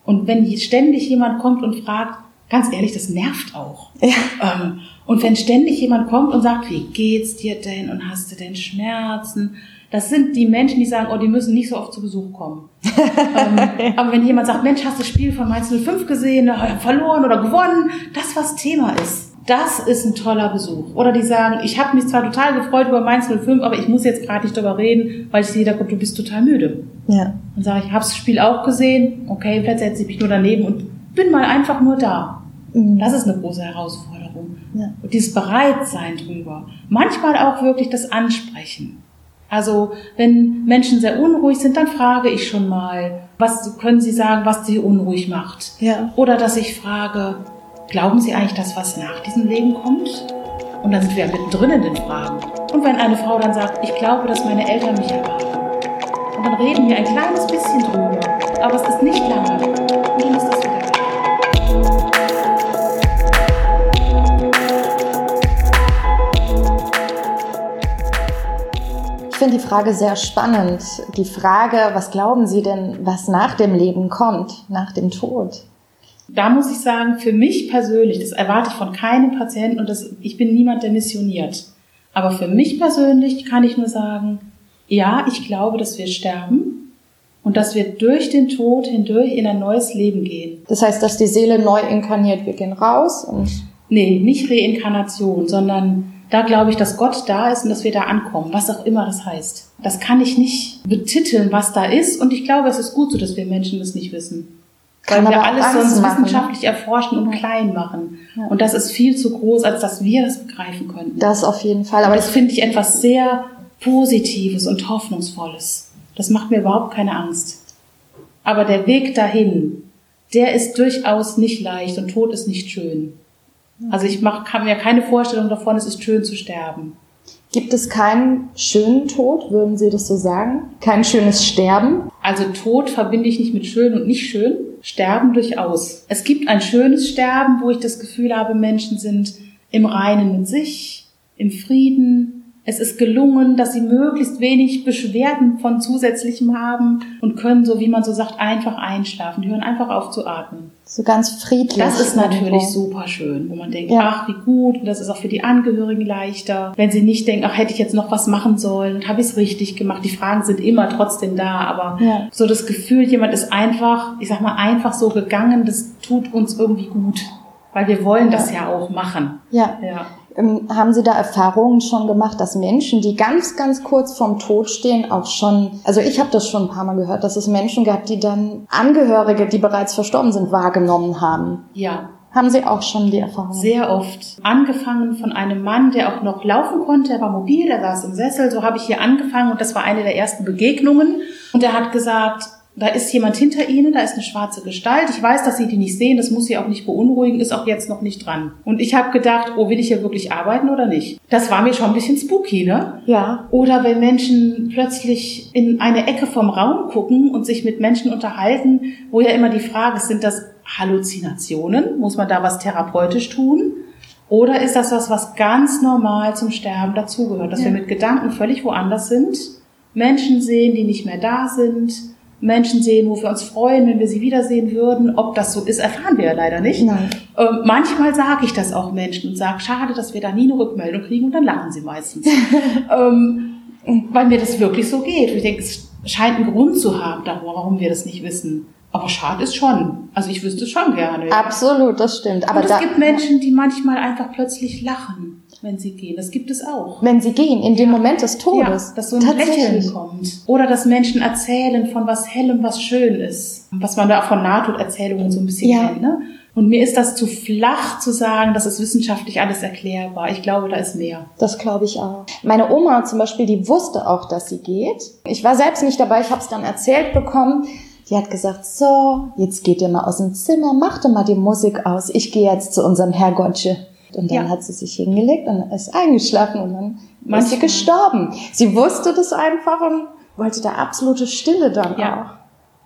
S4: Und wenn ständig jemand kommt und fragt, ganz ehrlich, das nervt auch. Ja. Ähm, und wenn ständig jemand kommt und sagt, wie geht's dir denn und hast du denn Schmerzen? Das sind die Menschen, die sagen, oh, die müssen nicht so oft zu Besuch kommen. ähm, aber wenn jemand sagt, Mensch, hast du das Spiel von Mainz 05 gesehen, verloren oder gewonnen, das was Thema ist das ist ein toller Besuch. Oder die sagen, ich habe mich zwar total gefreut über Mainz 05, aber ich muss jetzt gerade nicht darüber reden, weil ich sehe, da kommt, du bist total müde. Ja. Dann sage ich, habe das Spiel auch gesehen, okay, vielleicht setze ich mich nur daneben und bin mal einfach nur da. Mhm. Das ist eine große Herausforderung. Ja. Und dieses Bereitsein drüber. Manchmal auch wirklich das Ansprechen. Also wenn Menschen sehr unruhig sind, dann frage ich schon mal, was können Sie sagen, was Sie unruhig macht? Ja. Oder dass ich frage, Glauben Sie eigentlich, dass was nach diesem Leben kommt? Und dann sind wir ja mittendrin in den Fragen. Und wenn eine Frau dann sagt, ich glaube, dass meine Eltern mich erwarten. Dann reden wir ein kleines bisschen drüber. Aber es ist nicht lange. Und dann ist das wieder
S2: Ich finde die Frage sehr spannend. Die Frage, was glauben Sie denn, was nach dem Leben kommt, nach dem Tod?
S4: Da muss ich sagen, für mich persönlich, das erwarte ich von keinem Patienten und das, ich bin niemand, der missioniert. Aber für mich persönlich kann ich nur sagen, ja, ich glaube, dass wir sterben und dass wir durch den Tod hindurch in ein neues Leben gehen.
S2: Das heißt, dass die Seele neu inkarniert, wir gehen raus und.
S4: Nee, nicht Reinkarnation, sondern da glaube ich, dass Gott da ist und dass wir da ankommen, was auch immer das heißt. Das kann ich nicht betiteln, was da ist und ich glaube, es ist gut so, dass wir Menschen das nicht wissen. Weil wir alles sonst machen. wissenschaftlich erforschen und ja. klein machen. Ja. Und das ist viel zu groß, als dass wir das begreifen könnten.
S2: Das auf jeden Fall.
S4: Aber das finde ich etwas sehr Positives und Hoffnungsvolles. Das macht mir überhaupt keine Angst. Aber der Weg dahin, der ist durchaus nicht leicht und Tod ist nicht schön. Also ich mach, kann mir keine Vorstellung davon, es ist schön zu sterben.
S2: Gibt es keinen schönen Tod, würden Sie das so sagen? Kein schönes Sterben?
S4: Also Tod verbinde ich nicht mit schön und nicht schön. Sterben durchaus. Es gibt ein schönes Sterben, wo ich das Gefühl habe, Menschen sind im Reinen mit sich, im Frieden, es ist gelungen, dass sie möglichst wenig Beschwerden von zusätzlichem haben und können, so wie man so sagt, einfach einschlafen. Die hören einfach auf zu atmen.
S2: So ganz friedlich.
S4: Das ist natürlich irgendwo. super schön, wo man denkt, ja. ach, wie gut. Und das ist auch für die Angehörigen leichter. Wenn sie nicht denken, ach, hätte ich jetzt noch was machen sollen und habe ich es richtig gemacht. Die Fragen sind immer trotzdem da, aber ja. so das Gefühl, jemand ist einfach, ich sag mal, einfach so gegangen, das tut uns irgendwie gut. Weil wir wollen das ja, ja auch machen.
S2: Ja. ja. Ähm, haben Sie da Erfahrungen schon gemacht, dass Menschen, die ganz, ganz kurz vorm Tod stehen, auch schon, also ich habe das schon ein paar Mal gehört, dass es Menschen gab, die dann Angehörige, die bereits verstorben sind, wahrgenommen haben?
S4: Ja.
S2: Haben Sie auch schon die Erfahrung?
S4: Sehr oft. Angefangen von einem Mann, der auch noch laufen konnte. Er war mobil, er saß im Sessel. So habe ich hier angefangen und das war eine der ersten Begegnungen. Und er hat gesagt, da ist jemand hinter Ihnen, da ist eine schwarze Gestalt. Ich weiß, dass Sie die nicht sehen, das muss Sie auch nicht beunruhigen, ist auch jetzt noch nicht dran. Und ich habe gedacht, oh, will ich hier wirklich arbeiten oder nicht? Das war mir schon ein bisschen spooky, ne?
S2: Ja.
S4: Oder wenn Menschen plötzlich in eine Ecke vom Raum gucken und sich mit Menschen unterhalten, wo ja immer die Frage ist, sind das Halluzinationen? Muss man da was therapeutisch tun? Oder ist das was, was ganz normal zum Sterben dazugehört? Dass
S2: Ja.
S4: wir mit Gedanken völlig woanders sind, Menschen sehen, die nicht mehr da sind, Menschen sehen, wo wir uns freuen, wenn wir sie wiedersehen würden. Ob das so ist, erfahren wir ja leider nicht.
S2: Nein.
S4: Ähm, manchmal sage ich das auch Menschen und sage, schade, dass wir da nie eine Rückmeldung kriegen und dann lachen sie meistens. ähm, weil mir das wirklich so geht. Ich denke, es scheint einen Grund zu haben, warum wir das nicht wissen. Aber schade ist schon. Also ich wüsste es schon gerne.
S2: Absolut, das stimmt. Aber
S4: und es
S2: da,
S4: gibt Menschen, die manchmal einfach plötzlich lachen, wenn sie gehen. Das gibt es auch.
S2: wenn sie gehen, in dem Moment des
S4: Ja,
S2: Todes.
S4: dass so ein Lächeln kommt. Oder dass Menschen erzählen von was Hellem, was schön ist. Was man da auch von Nahtoderzählungen so ein bisschen
S2: Ja.
S4: kennt. Ne? Und mir ist das zu flach zu sagen, das ist wissenschaftlich alles erklärbar. Ich glaube, da ist mehr.
S2: Das glaube ich auch. Meine Oma zum Beispiel, die wusste auch, dass sie geht. Ich war selbst nicht dabei, ich habe es dann erzählt bekommen. Die hat gesagt, so, jetzt geht ihr mal aus dem Zimmer, macht doch mal die Musik aus. Ich gehe jetzt zu unserem Herrgottsche. Und dann
S4: Ja.
S2: hat sie sich hingelegt und ist eingeschlafen und dann ist sie
S4: Manchmal.
S2: gestorben. Sie wusste das einfach und wollte da absolute Stille dann
S4: Ja.
S2: auch.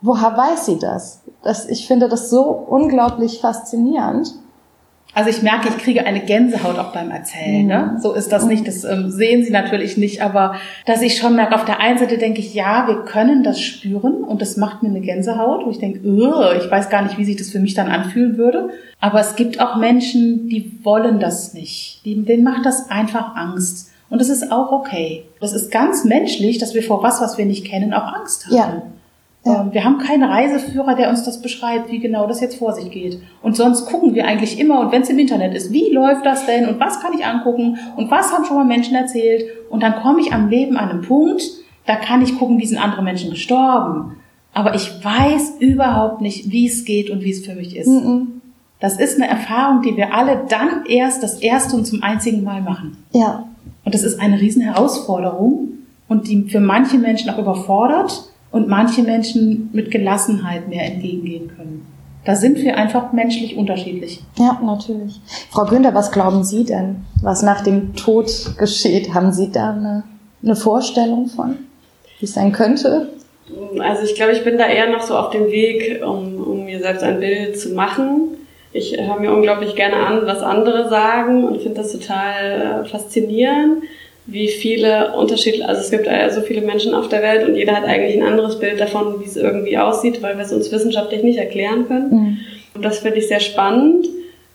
S2: Woher weiß sie das? das? Ich finde das so unglaublich faszinierend.
S4: Also ich merke, ich kriege eine Gänsehaut auch beim Erzählen. Ne? So ist das nicht, das ähm, sehen Sie natürlich nicht, aber dass ich schon merke, auf der einen Seite denke ich, ja, wir können das spüren und das macht mir eine Gänsehaut, wo ich denke, "Ugh, ich weiß gar nicht, wie sich das für mich dann anfühlen würde. Aber es gibt auch Menschen, die wollen das nicht. Die, denen macht das einfach Angst. Und das ist auch okay. Das ist ganz menschlich, dass wir vor was, was wir nicht kennen, auch Angst haben.
S2: Ja. Ja.
S4: Ähm, Wir haben keinen Reiseführer, der uns das beschreibt, wie genau das jetzt vor sich geht. Und sonst gucken wir eigentlich immer, und wenn es im Internet ist, wie läuft das denn und was kann ich angucken und was haben schon mal Menschen erzählt. Und dann komme ich am Leben an einen Punkt, da kann ich gucken, wie sind andere Menschen gestorben. Aber ich weiß überhaupt nicht, wie es geht und wie es für mich ist.
S2: Mhm.
S4: Das ist eine Erfahrung, die wir alle dann erst das erste und zum einzigen Mal machen.
S2: Ja,
S4: Und das ist eine riesen Herausforderung und die für manche Menschen auch überfordert und manche Menschen mit Gelassenheit mehr entgegengehen können. Da sind wir einfach menschlich unterschiedlich.
S2: Ja, natürlich. Frau Günther, was glauben Sie denn, was nach dem Tod geschieht? Haben Sie da eine, eine Vorstellung von, wie es sein könnte?
S3: Also ich glaube, ich bin da eher noch so auf dem Weg, um, um mir selbst ein Bild zu machen. Ich höre mir unglaublich gerne an, was andere sagen und finde das total äh, faszinierend, wie viele unterschiedliche, also es gibt ja so viele Menschen auf der Welt und jeder hat eigentlich ein anderes Bild davon, wie es irgendwie aussieht, weil wir es uns wissenschaftlich nicht erklären können.
S2: Mhm.
S3: Und das finde ich sehr spannend.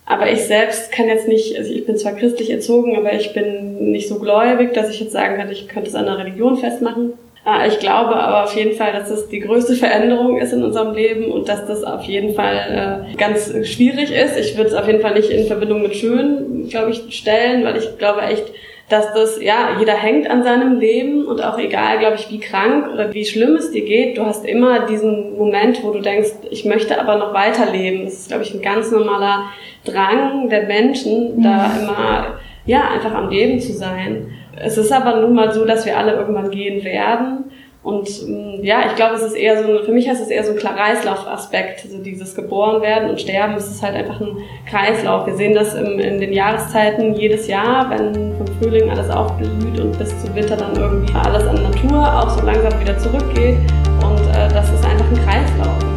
S3: Aber ich selbst kann jetzt nicht, also ich bin zwar christlich erzogen, aber ich bin nicht so gläubig, dass ich jetzt sagen könnte, ich könnte es an einer Religion festmachen. Äh, Ich glaube aber auf jeden Fall, dass das die größte Veränderung ist in unserem Leben und dass das auf jeden Fall äh, ganz schwierig ist. Ich würde es auf jeden Fall nicht in Verbindung mit schön, glaube ich, stellen, weil ich glaube echt, dass das, ja, jeder hängt an seinem Leben und auch egal, glaube ich, wie krank oder wie schlimm es dir geht, du hast immer diesen Moment, wo du denkst, ich möchte aber noch weiterleben. Das ist, glaube ich, ein ganz normaler Drang der Menschen, da immer, ja, einfach am Leben zu sein. Es ist aber nun mal so, dass wir alle irgendwann gehen werden. Und ähm, ja, ich glaube, es ist eher so, für mich ist es eher so ein Kreislaufaspekt, also dieses geboren werden und sterben, es ist halt einfach ein Kreislauf. Wir sehen das im, in den Jahreszeiten jedes Jahr, wenn vom Frühling alles aufblüht und bis zum Winter dann irgendwie alles an Natur auch so langsam wieder zurückgeht. Und äh, das ist einfach ein Kreislauf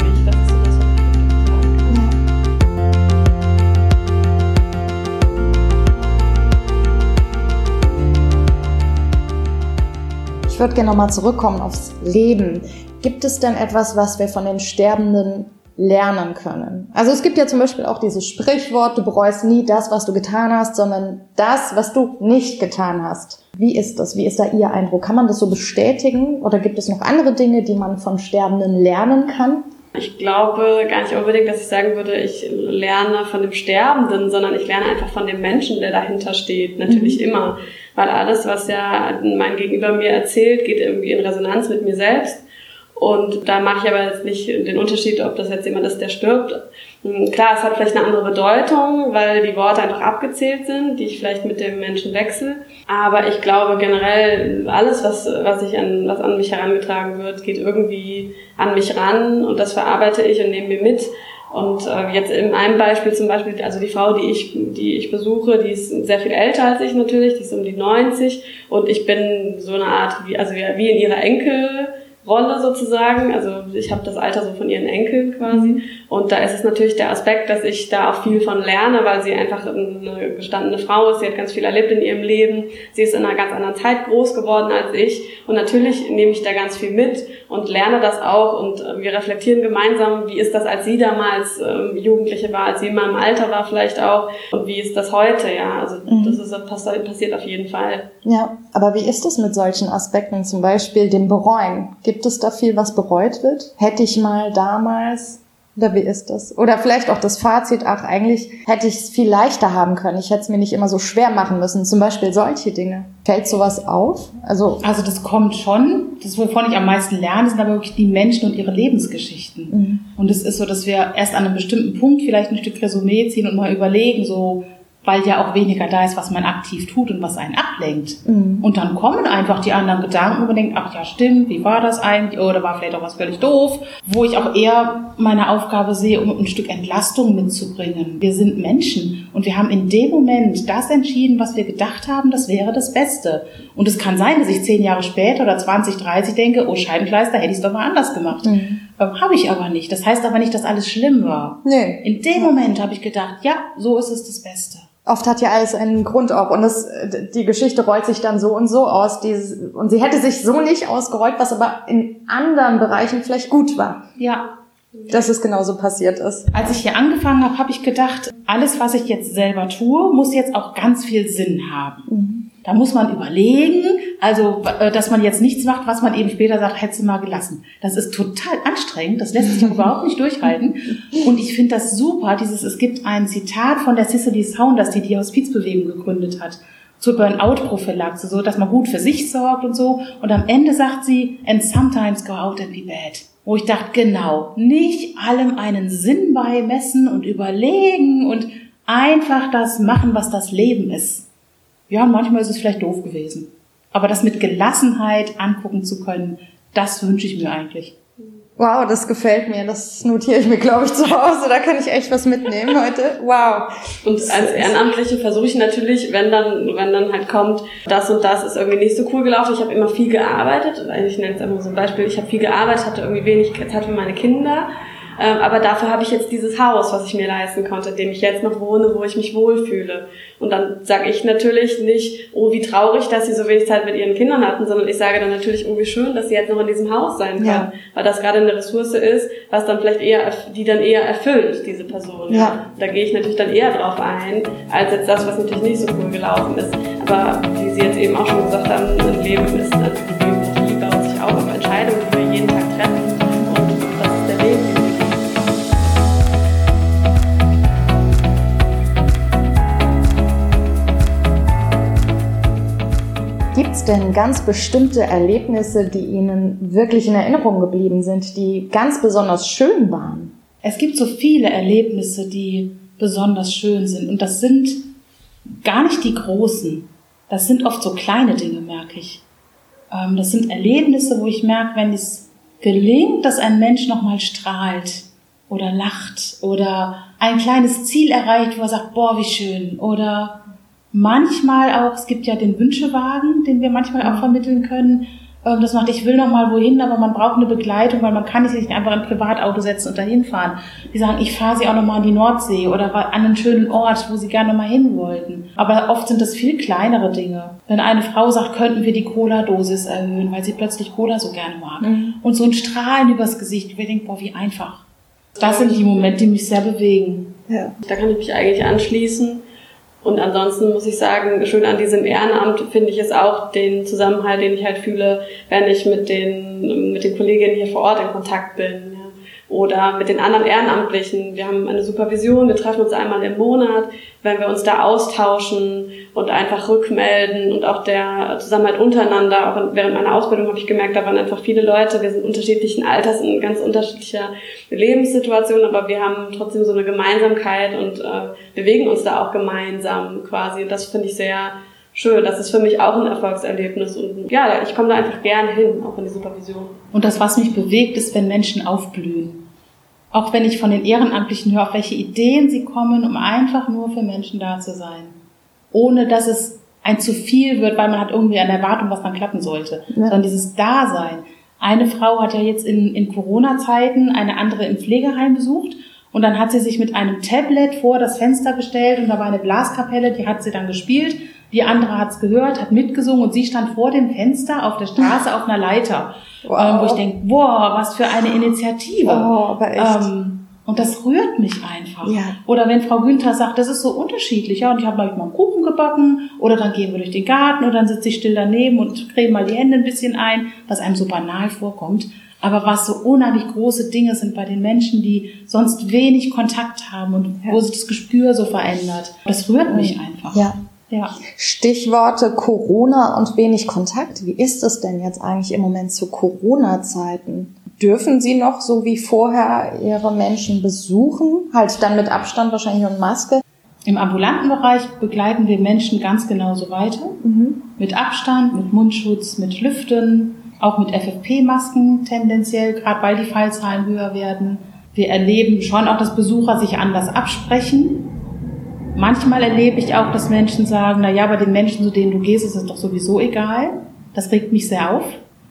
S3: Ich
S2: würde gerne nochmal zurückkommen aufs Leben. Gibt es denn etwas, was wir von den Sterbenden lernen können? Also es gibt ja zum Beispiel auch dieses Sprichwort, du bereust nie das, was du getan hast, sondern das, was du nicht getan hast. Wie ist das? Wie ist da Ihr Eindruck? Kann man das so bestätigen? Oder gibt es noch andere Dinge, die man von Sterbenden lernen kann?
S3: Ich glaube gar nicht unbedingt, dass ich sagen würde, ich lerne von dem Sterbenden, sondern ich lerne einfach von dem Menschen, der dahinter steht. Natürlich immer. Weil alles, was ja mein Gegenüber mir erzählt, geht irgendwie in Resonanz mit mir selbst. Und da mache ich aber jetzt nicht den Unterschied, ob das jetzt jemand ist, der stirbt. Hm, klar, es hat vielleicht eine andere Bedeutung, weil die Worte einfach abgezählt sind, die ich vielleicht mit dem Menschen wechsle. Aber ich glaube generell, alles, was, was, ich an, was an mich herangetragen wird, geht irgendwie an mich ran und das verarbeite ich und nehme mir mit. Und äh, jetzt in einem Beispiel zum Beispiel, also die Frau, die ich, die ich besuche, die ist sehr viel älter als ich natürlich, die ist um die 90 und ich bin so eine Art, wie, also wie in ihrer Enkel, Rolle sozusagen. Also ich habe das Alter so von ihren Enkeln quasi. Und da ist es natürlich der Aspekt, dass ich da auch viel von lerne, weil sie einfach eine gestandene Frau ist. Sie hat ganz viel erlebt in ihrem Leben. Sie ist in einer ganz anderen Zeit groß geworden als ich. Und natürlich nehme ich da ganz viel mit und lerne das auch. Und äh, wir reflektieren gemeinsam, wie ist das, als sie damals ähm, Jugendliche war, als sie in meinem Alter war vielleicht auch. Und wie ist das heute, ja. Also mhm. das ist, passiert auf jeden Fall.
S2: Ja, aber wie ist es mit solchen Aspekten, zum Beispiel dem Bereuen? Gibt es da viel, was bereut wird? Hätte ich mal damals oder wie ist das? Oder vielleicht auch das Fazit, ach, eigentlich hätte ich es viel leichter haben können. Ich hätte es mir nicht immer so schwer machen müssen. Zum Beispiel solche Dinge. Fällt sowas auf?
S4: Also, also das kommt schon. Das, wovon ich am meisten lerne, sind aber wirklich die Menschen und ihre Lebensgeschichten. Mhm. Und es ist so, dass wir erst an einem bestimmten Punkt vielleicht ein Stück Resümee ziehen und mal überlegen, so, weil ja auch weniger da ist, was man aktiv tut und was einen ablenkt. Mhm. Und dann kommen einfach die anderen Gedanken und man denkt, ach ja, stimmt, wie war das eigentlich? Oder war vielleicht auch was völlig doof? Wo ich auch eher meine Aufgabe sehe, um ein Stück Entlastung mitzubringen. Wir sind Menschen und wir haben in dem Moment das entschieden, was wir gedacht haben, das wäre das Beste. Und es kann sein, dass ich zehn Jahre später oder 20, 30 denke, oh Scheibenkleister, hätte ich es doch mal anders gemacht. Mhm. Ähm, habe ich aber nicht. Das heißt aber nicht, dass alles schlimm war. Nee. In dem Moment habe ich gedacht, ja, so ist es das Beste
S2: oft hat ja alles einen Grund auch und das, die Geschichte rollt sich dann so und so aus. Dieses, und sie hätte sich so nicht ausgerollt, was aber in anderen Bereichen vielleicht gut war.
S4: Ja.
S2: Dass es genauso passiert ist.
S4: Als ich hier angefangen habe, habe ich gedacht, alles, was ich jetzt selber tue, muss jetzt auch ganz viel Sinn haben. Mhm. Da muss man überlegen, also äh, dass man jetzt nichts macht, was man eben später sagt, hätte mal gelassen. Das ist total anstrengend, das lässt sich überhaupt nicht durchhalten. Und ich finde das super, dieses, es gibt ein Zitat von der Cicely Saunders, die die Hospizbewegung gegründet hat, zur Burnout-Prophylaxe, so dass man gut für sich sorgt und so. Und am Ende sagt sie, and sometimes go out and be bad. Wo ich dachte, genau, nicht allem einen Sinn beimessen und überlegen und einfach das machen, was das Leben ist ja, manchmal ist es vielleicht doof gewesen. Aber das mit Gelassenheit angucken zu können, das wünsche ich mir eigentlich.
S2: Wow, das gefällt mir. Das notiere ich mir, glaube ich, zu Hause. Da kann ich echt was mitnehmen heute. Wow.
S3: Und als Ehrenamtliche versuche ich natürlich, wenn dann, wenn dann halt kommt, das und das ist irgendwie nicht so cool gelaufen. Ich habe immer viel gearbeitet. Ich nenne es immer so ein Beispiel. Ich habe viel gearbeitet, hatte irgendwie wenig Zeit für meine Kinder aber dafür habe ich jetzt dieses Haus, was ich mir leisten konnte, in dem ich jetzt noch wohne, wo ich mich wohlfühle. Und dann sage ich natürlich nicht, oh, wie traurig, dass sie so wenig Zeit mit ihren Kindern hatten, sondern ich sage dann natürlich, oh, wie schön, dass sie jetzt noch in diesem Haus sein kann. Ja. Weil das gerade eine Ressource ist, was dann vielleicht eher, die dann eher erfüllt, diese Person. Ja. Da gehe ich natürlich dann eher drauf ein, als jetzt das, was natürlich nicht so cool gelaufen ist. Aber wie Sie jetzt eben auch schon gesagt haben, ein Leben ist, also die Biografie baut sich auch auf Entscheidungen,
S2: Gibt es denn ganz bestimmte Erlebnisse, die Ihnen wirklich in Erinnerung geblieben sind, die ganz besonders schön waren?
S4: Es gibt so viele Erlebnisse, die besonders schön sind. Und das sind gar nicht die großen. Das sind oft so kleine Dinge, merke ich. Ähm, das sind Erlebnisse, wo ich merke, wenn es gelingt, dass ein Mensch nochmal strahlt oder lacht oder ein kleines Ziel erreicht, wo er sagt, boah, wie schön. Oder Manchmal auch, es gibt ja den Wünschewagen, den wir manchmal auch vermitteln können. Ähm, das macht, ich will noch mal wohin, aber man braucht eine Begleitung, weil man kann sich nicht einfach in ein Privatauto setzen und dahin fahren. Die sagen, ich fahre sie auch noch mal an die Nordsee oder an einen schönen Ort, wo sie gerne mal hin wollten. Aber oft sind das viel kleinere Dinge. Wenn eine Frau sagt, könnten wir die Cola-Dosis erhöhen, weil sie plötzlich Cola so gerne mag. Mhm. Und so ein Strahlen übers Gesicht, wir denken, boah, wie einfach. Das sind die Momente, die mich sehr bewegen.
S3: Ja. Da kann ich mich eigentlich anschließen. Und ansonsten muss ich sagen, schön an diesem Ehrenamt finde ich es auch den Zusammenhalt, den ich halt fühle, wenn ich mit den, mit den Kolleginnen hier vor Ort in Kontakt bin. Oder mit den anderen Ehrenamtlichen. Wir haben eine Supervision, wir treffen uns einmal im Monat, wenn wir uns da austauschen und einfach rückmelden und auch der Zusammenhalt untereinander. Auch während meiner Ausbildung habe ich gemerkt, da waren einfach viele Leute, wir sind unterschiedlichen Alters in ganz unterschiedlicher Lebenssituation, aber wir haben trotzdem so eine Gemeinsamkeit und äh, bewegen uns da auch gemeinsam quasi. Und das finde ich sehr schön. Das ist für mich auch ein Erfolgserlebnis. Und ja, ich komme da einfach gerne hin, auch in die Supervision.
S4: Und das, was mich bewegt, ist, wenn Menschen aufblühen. Auch wenn ich von den Ehrenamtlichen höre, auf welche Ideen sie kommen, um einfach nur für Menschen da zu sein. Ohne dass es ein zu viel wird, weil man hat irgendwie eine Erwartung, was dann klappen sollte. Ja. Sondern dieses Dasein. Eine Frau hat ja jetzt in, in Corona-Zeiten eine andere im Pflegeheim besucht und dann hat sie sich mit einem Tablet vor das Fenster gestellt und da war eine Blaskapelle, die hat sie dann gespielt die andere hat's gehört, hat mitgesungen und sie stand vor dem Fenster auf der Straße auf einer Leiter. Wow. Ähm, wo ich denke, boah, was für eine Initiative.
S2: Oh, aber echt. Ähm,
S4: und das rührt mich einfach.
S2: Ja.
S4: Oder wenn Frau Günther sagt, das ist so unterschiedlich, ja, und ich habe mal einen Kuchen gebacken, oder dann gehen wir durch den Garten, oder dann sitze ich still daneben und creme mal die Hände ein bisschen ein, was einem so banal vorkommt. Aber was so unheimlich große Dinge sind bei den Menschen, die sonst wenig Kontakt haben und ja. wo sich das Gespür so verändert. Das rührt mich einfach.
S2: Ja. Ja. Stichworte Corona und wenig Kontakt. Wie ist es denn jetzt eigentlich im Moment zu Corona-Zeiten? Dürfen Sie noch so wie vorher Ihre Menschen besuchen? Halt dann mit Abstand wahrscheinlich und Maske?
S4: Im ambulanten Bereich begleiten wir Menschen ganz genauso weiter. Mhm. Mit Abstand, mit Mundschutz, mit Lüften, auch mit FFP-Masken tendenziell, gerade weil die Fallzahlen höher werden. Wir erleben schon auch, dass Besucher sich anders absprechen Manchmal erlebe ich auch, dass Menschen sagen, na ja, bei den Menschen, zu denen du gehst, ist es doch sowieso egal. Das regt mich sehr auf,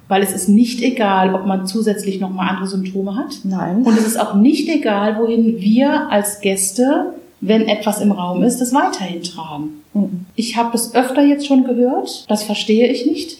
S4: weil es ist nicht egal, ob man zusätzlich nochmal andere Symptome hat.
S2: Nein.
S4: Und es ist auch nicht egal, wohin wir als Gäste, wenn etwas im Raum ist, das weiterhin tragen. Mhm. Ich habe das öfter jetzt schon gehört, das verstehe ich nicht.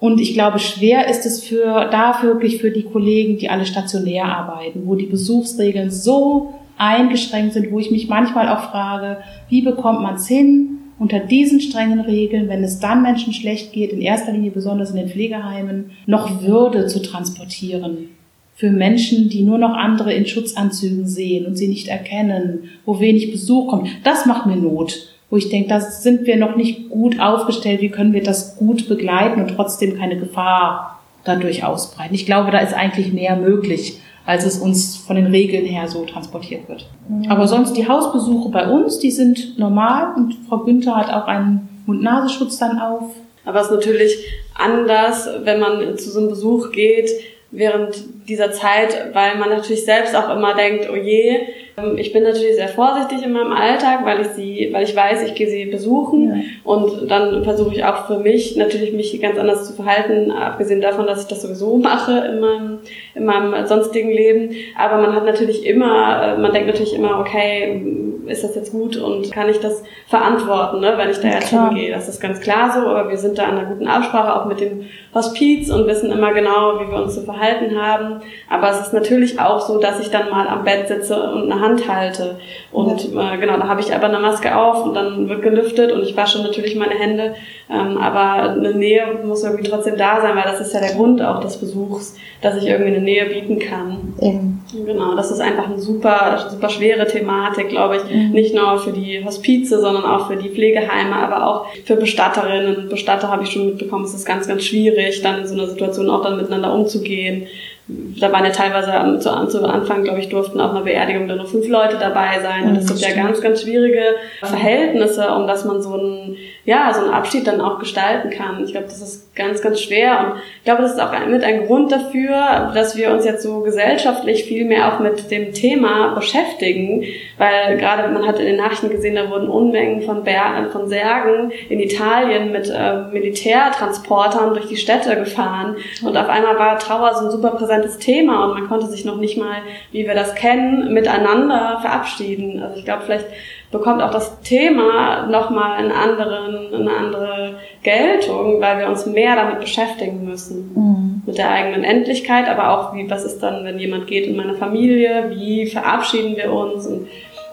S4: Und ich glaube, schwer ist es für, da wirklich für die Kollegen, die alle stationär arbeiten, wo die Besuchsregeln so eingeschränkt sind, wo ich mich manchmal auch frage, wie bekommt man es hin, unter diesen strengen Regeln, wenn es dann Menschen schlecht geht, in erster Linie besonders in den Pflegeheimen, noch Würde zu transportieren. Für Menschen, die nur noch andere in Schutzanzügen sehen und sie nicht erkennen, wo wenig Besuch kommt. Das macht mir Not. Wo ich denke, da sind wir noch nicht gut aufgestellt. Wie können wir das gut begleiten und trotzdem keine Gefahr dadurch ausbreiten? Ich glaube, da ist eigentlich mehr möglich als es uns von den Regeln her so transportiert wird. Mhm. Aber sonst die Hausbesuche bei uns, die sind normal und Frau Günther hat auch einen Mund-Nasenschutz dann auf.
S3: Aber es ist natürlich anders, wenn man zu so einem Besuch geht, während dieser Zeit, weil man natürlich selbst auch immer denkt, oh je, ähm, ich bin natürlich sehr vorsichtig in meinem Alltag, weil ich sie, weil ich weiß, ich gehe sie besuchen ja. und dann versuche ich auch für mich natürlich mich ganz anders zu verhalten, abgesehen davon, dass ich das sowieso mache in meinem, in meinem sonstigen Leben. Aber man hat natürlich immer, äh, man denkt natürlich immer, okay, ist das jetzt gut und kann ich das verantworten, ne, wenn ich da jetzt klar. hingehe. Das ist ganz klar so, aber wir sind da in einer guten Absprache auch mit dem Hospiz und wissen immer genau, wie wir uns zu verhalten haben. Aber es ist natürlich auch so, dass ich dann mal am Bett sitze und eine Hand halte. Und ja. äh, genau, da habe ich aber eine Maske auf und dann wird gelüftet und ich wasche natürlich meine Hände. Ähm, aber eine Nähe muss irgendwie trotzdem da sein, weil das ist ja der Grund auch des Besuchs, dass ich irgendwie eine Nähe bieten kann. Eben. Genau, das ist einfach eine super, super schwere Thematik, glaube ich. Mhm. Nicht nur für die Hospize, sondern auch für die Pflegeheime, aber auch für Bestatterinnen und Bestatter habe ich schon mitbekommen, es ist ganz, ganz schwierig, dann in so einer Situation auch dann miteinander umzugehen da waren ja teilweise zu, zu Anfang, glaube ich, durften auf einer Beerdigung dann nur fünf Leute dabei sein. Und das sind ja ganz, ganz schwierige Verhältnisse, um dass man so einen, ja, so einen Abschied dann auch gestalten kann. Ich glaube, das ist ganz, ganz schwer. Und ich glaube, das ist auch mit ein Grund dafür, dass wir uns jetzt so gesellschaftlich viel mehr auch mit dem Thema beschäftigen. Weil gerade man hat in den Nachrichten gesehen, da wurden Unmengen von, Ber von Särgen in Italien mit äh, Militärtransportern durch die Städte gefahren. Und auf einmal war Trauer so ein super präsent interessantes Thema und man konnte sich noch nicht mal, wie wir das kennen, miteinander verabschieden. Also ich glaube, vielleicht bekommt auch das Thema nochmal einen anderen, eine andere Geltung, weil wir uns mehr damit beschäftigen müssen. Mhm. Mit der eigenen Endlichkeit, aber auch wie, was ist dann, wenn jemand geht in meine Familie, wie verabschieden wir uns und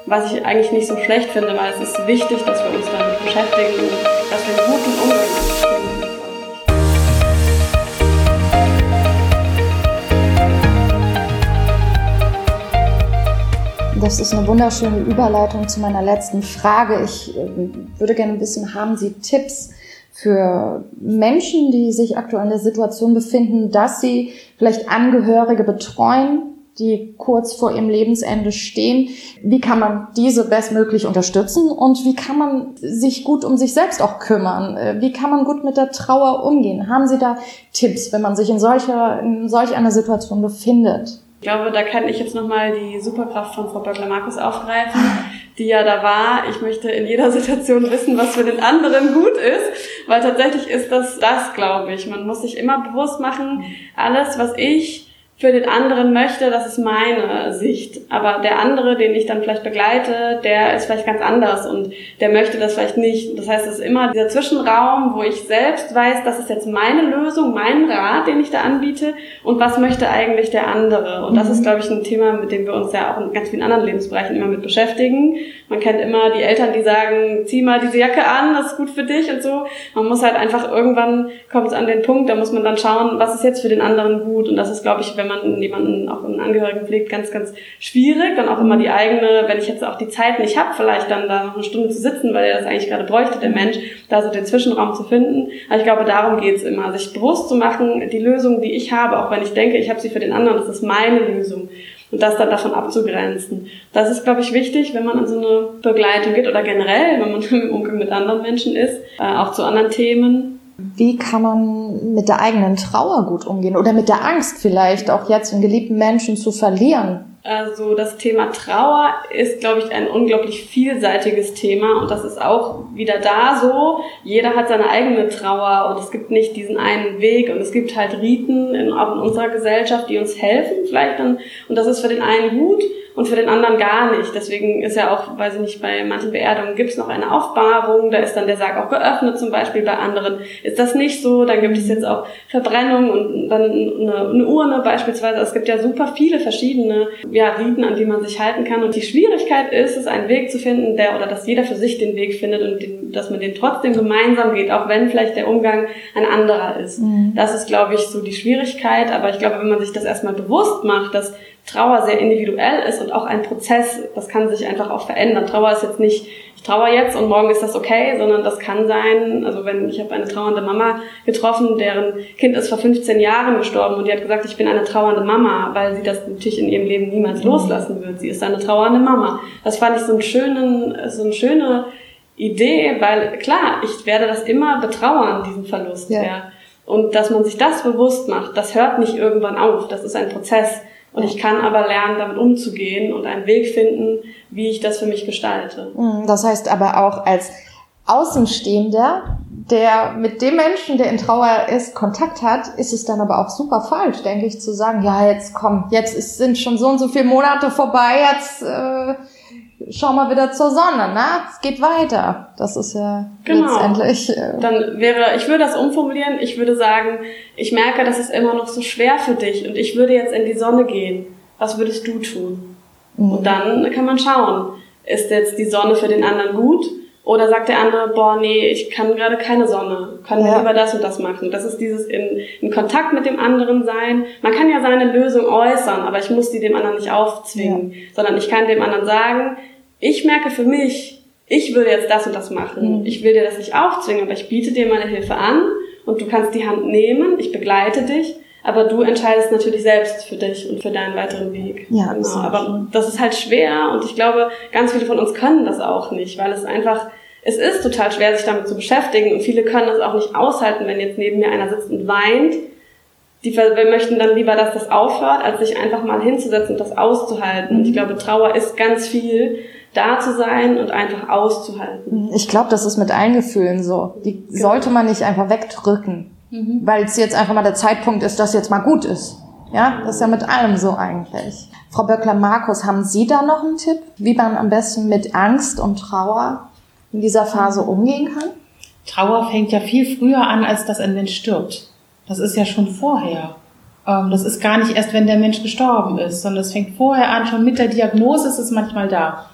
S3: was ich eigentlich nicht so schlecht finde, weil es ist wichtig, dass wir uns damit beschäftigen und dass wir einen guten Umgang haben.
S2: Das ist eine wunderschöne Überleitung zu meiner letzten Frage. Ich äh, würde gerne wissen, haben Sie Tipps für Menschen, die sich aktuell in der Situation befinden, dass sie vielleicht Angehörige betreuen, die kurz vor ihrem Lebensende stehen. Wie kann man diese bestmöglich unterstützen und wie kann man sich gut um sich selbst auch kümmern? Äh, wie kann man gut mit der Trauer umgehen? Haben Sie da Tipps, wenn man sich in solcher, in solch einer Situation befindet?
S3: Ich glaube, da kann ich jetzt nochmal die Superkraft von Frau Böckler-Markus aufgreifen, die ja da war. Ich möchte in jeder Situation wissen, was für den anderen gut ist, weil tatsächlich ist das das, glaube ich. Man muss sich immer bewusst machen, alles, was ich für den anderen möchte, das ist meine Sicht. Aber der andere, den ich dann vielleicht begleite, der ist vielleicht ganz anders und der möchte das vielleicht nicht. Das heißt, es ist immer dieser Zwischenraum, wo ich selbst weiß, das ist jetzt meine Lösung, mein Rat, den ich da anbiete und was möchte eigentlich der andere. Und das ist, mhm. glaube ich, ein Thema, mit dem wir uns ja auch in ganz vielen anderen Lebensbereichen immer mit beschäftigen. Man kennt immer die Eltern, die sagen, zieh mal diese Jacke an, das ist gut für dich und so. Man muss halt einfach irgendwann kommt es an den Punkt, da muss man dann schauen, was ist jetzt für den anderen gut. Und das ist, glaube ich, wenn man jemanden auch einen Angehörigen pflegt, ganz, ganz schwierig. Dann auch immer die eigene, wenn ich jetzt auch die Zeit nicht habe, vielleicht dann da noch eine Stunde zu sitzen, weil er das eigentlich gerade bräuchte, der Mensch, da so den Zwischenraum zu finden. Aber ich glaube, darum geht es immer, sich bewusst zu machen, die Lösung, die ich habe, auch wenn ich denke, ich habe sie für den anderen, das ist meine Lösung und das dann davon abzugrenzen. Das ist, glaube ich, wichtig, wenn man in so eine Begleitung geht oder generell, wenn man im Umgang mit anderen Menschen ist, äh, auch zu anderen Themen.
S2: Wie kann man mit der eigenen Trauer gut umgehen? Oder mit der Angst vielleicht auch jetzt einen geliebten Menschen zu verlieren?
S3: Also das Thema Trauer ist, glaube ich, ein unglaublich vielseitiges Thema. Und das ist auch wieder da so. Jeder hat seine eigene Trauer und es gibt nicht diesen einen Weg. Und es gibt halt Riten in, auch in unserer Gesellschaft, die uns helfen vielleicht dann. Und das ist für den einen gut und für den anderen gar nicht. Deswegen ist ja auch, weiß ich nicht, bei manchen Beerdungen gibt es noch eine Aufbahrung, da ist dann der Sarg auch geöffnet zum Beispiel, bei anderen ist das nicht so, dann gibt es jetzt auch Verbrennung und dann eine, eine Urne beispielsweise. Es gibt ja super viele verschiedene ja, Riten, an die man sich halten kann und die Schwierigkeit ist es, einen Weg zu finden, der oder dass jeder für sich den Weg findet und den, dass man den trotzdem gemeinsam geht, auch wenn vielleicht der Umgang ein anderer ist. Mhm. Das ist, glaube ich, so die Schwierigkeit, aber ich glaube, wenn man sich das erstmal bewusst macht, dass Trauer sehr individuell ist und auch ein Prozess, das kann sich einfach auch verändern. Trauer ist jetzt nicht, ich trauere jetzt und morgen ist das okay, sondern das kann sein, also wenn ich habe eine trauernde Mama getroffen, deren Kind ist vor 15 Jahren gestorben und die hat gesagt, ich bin eine trauernde Mama, weil sie das natürlich in ihrem Leben niemals loslassen wird. Sie ist eine trauernde Mama. Das fand ich so einen schönen, so eine schöne Idee, weil klar, ich werde das immer betrauern, diesen Verlust. Ja. ja. Und dass man sich das bewusst macht, das hört nicht irgendwann auf, das ist ein Prozess. Und ich kann aber lernen, damit umzugehen und einen Weg finden, wie ich das für mich gestalte.
S2: Mhm, das heißt aber auch als Außenstehender, der mit dem Menschen, der in Trauer ist, Kontakt hat, ist es dann aber auch super falsch, denke ich, zu sagen, ja, jetzt komm, jetzt ist, sind schon so und so viele Monate vorbei, jetzt äh, schau mal wieder zur Sonne, ne? Es geht weiter. Das ist ja genau. letztendlich.
S3: Äh Dann wäre, ich würde das umformulieren, ich würde sagen, ich merke, das ist immer noch so schwer für dich und ich würde jetzt in die Sonne gehen. Was würdest du tun? Mhm. Und dann kann man schauen, ist jetzt die Sonne für den anderen gut? Oder sagt der andere, boah, nee, ich kann gerade keine Sonne, kann ja. lieber das und das machen. Das ist dieses in, in Kontakt mit dem anderen sein. Man kann ja seine Lösung äußern, aber ich muss die dem anderen nicht aufzwingen, ja. sondern ich kann dem anderen sagen, ich merke für mich, ich würde jetzt das und das machen. Mhm. Ich will dir das nicht aufzwingen, aber ich biete dir meine Hilfe an und du kannst die Hand nehmen, ich begleite dich, aber du entscheidest natürlich selbst für dich und für deinen weiteren Weg. Ja, genau. Aber das ist halt schwer und ich glaube, ganz viele von uns können das auch nicht, weil es einfach es ist total schwer, sich damit zu beschäftigen und viele können das auch nicht aushalten, wenn jetzt neben mir einer sitzt und weint. Die wir möchten dann lieber, dass das aufhört, als sich einfach mal hinzusetzen und das auszuhalten. Und ich glaube, Trauer ist ganz viel da zu sein und einfach auszuhalten.
S2: Ich glaube, das ist mit allen Gefühlen so. Die genau. sollte man nicht einfach wegdrücken, mhm. weil es jetzt einfach mal der Zeitpunkt ist, dass jetzt mal gut ist. Ja, das ist ja mit allem so eigentlich. Frau Böckler-Markus, haben Sie da noch einen Tipp, wie man am besten mit Angst und Trauer in dieser Phase umgehen kann?
S4: Trauer fängt ja viel früher an, als dass ein Mensch stirbt. Das ist ja schon vorher. Ähm, das ist gar nicht erst, wenn der Mensch gestorben ist, sondern es fängt vorher an, schon mit der Diagnose ist es manchmal da.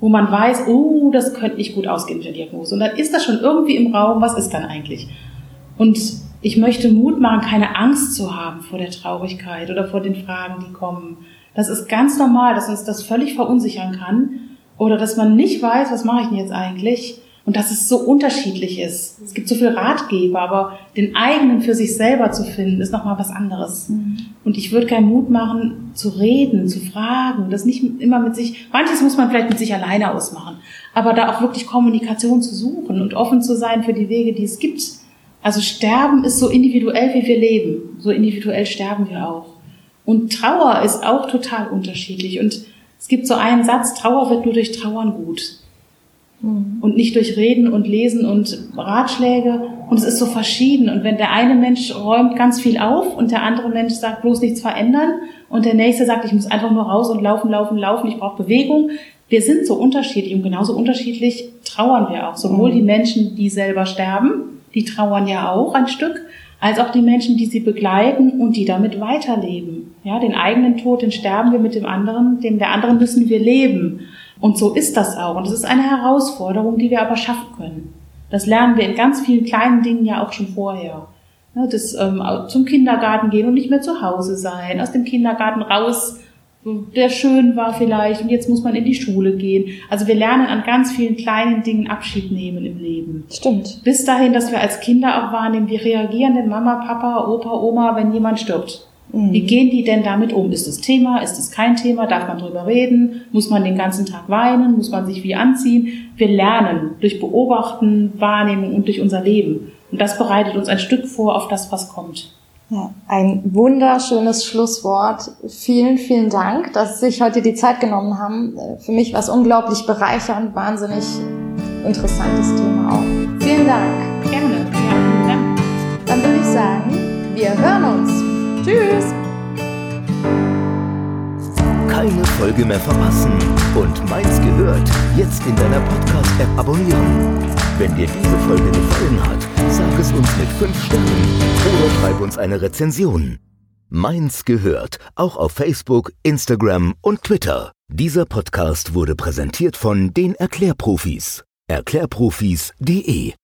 S4: Wo man weiß, oh, das könnte nicht gut ausgehen mit der Diagnose. Und dann ist das schon irgendwie im Raum, was ist dann eigentlich? Und ich möchte Mut machen, keine Angst zu haben vor der Traurigkeit oder vor den Fragen, die kommen. Das ist ganz normal, dass uns das völlig verunsichern kann oder dass man nicht weiß, was mache ich denn jetzt eigentlich und dass es so unterschiedlich ist. Es gibt so viele Ratgeber, aber den eigenen für sich selber zu finden, ist nochmal was anderes. Mhm. Und ich würde keinen Mut machen, zu reden, zu fragen, das nicht immer mit sich, manches muss man vielleicht mit sich alleine ausmachen, aber da auch wirklich Kommunikation zu suchen und offen zu sein für die Wege, die es gibt. Also Sterben ist so individuell, wie wir leben. So individuell sterben wir auch. Und Trauer ist auch total unterschiedlich. Und es gibt so einen Satz, Trauer wird nur durch Trauern gut. Mhm. Und nicht durch Reden und Lesen und Ratschläge. Und es ist so verschieden. Und wenn der eine Mensch räumt ganz viel auf und der andere Mensch sagt, bloß nichts verändern und der nächste sagt, ich muss einfach nur raus und laufen, laufen, laufen, ich brauche Bewegung. Wir sind so unterschiedlich und genauso unterschiedlich trauern wir auch. Sowohl mhm. die Menschen, die selber sterben, die trauern ja auch ein Stück, als auch die Menschen, die sie begleiten und die damit weiterleben. Ja, den eigenen Tod, den sterben wir mit dem anderen, dem der anderen müssen wir leben. Und so ist das auch. Und es ist eine Herausforderung, die wir aber schaffen können. Das lernen wir in ganz vielen kleinen Dingen ja auch schon vorher. Das ähm, zum Kindergarten gehen und nicht mehr zu Hause sein, aus dem Kindergarten raus der schön war vielleicht und jetzt muss man in die Schule gehen. Also wir lernen an ganz vielen kleinen Dingen Abschied nehmen im Leben.
S2: Stimmt.
S4: Bis dahin, dass wir als Kinder auch wahrnehmen, wie reagieren denn Mama, Papa, Opa, Oma, wenn jemand stirbt. Mhm. Wie gehen die denn damit um? Ist das Thema? Ist es kein Thema? Darf man drüber reden? Muss man den ganzen Tag weinen? Muss man sich wie anziehen? Wir lernen durch Beobachten, Wahrnehmung und durch unser Leben. Und das bereitet uns ein Stück vor auf das, was kommt.
S2: Ja, ein wunderschönes Schlusswort. Vielen, vielen Dank, dass Sie sich heute die Zeit genommen haben. Für mich war es unglaublich bereichernd, wahnsinnig interessantes Thema auch. Vielen Dank.
S4: Gerne. Ja,
S2: Dann würde ich sagen, wir hören uns. Tschüss.
S5: Keine Folge mehr verpassen und meins gehört jetzt in deiner Podcast-App abonnieren. Wenn dir diese Folge gefallen hat, sag es uns mit 5 Sternen oder schreib uns eine Rezension. Meins gehört auch auf Facebook, Instagram und Twitter. Dieser Podcast wurde präsentiert von den Erklärprofis. Erklärprofis.de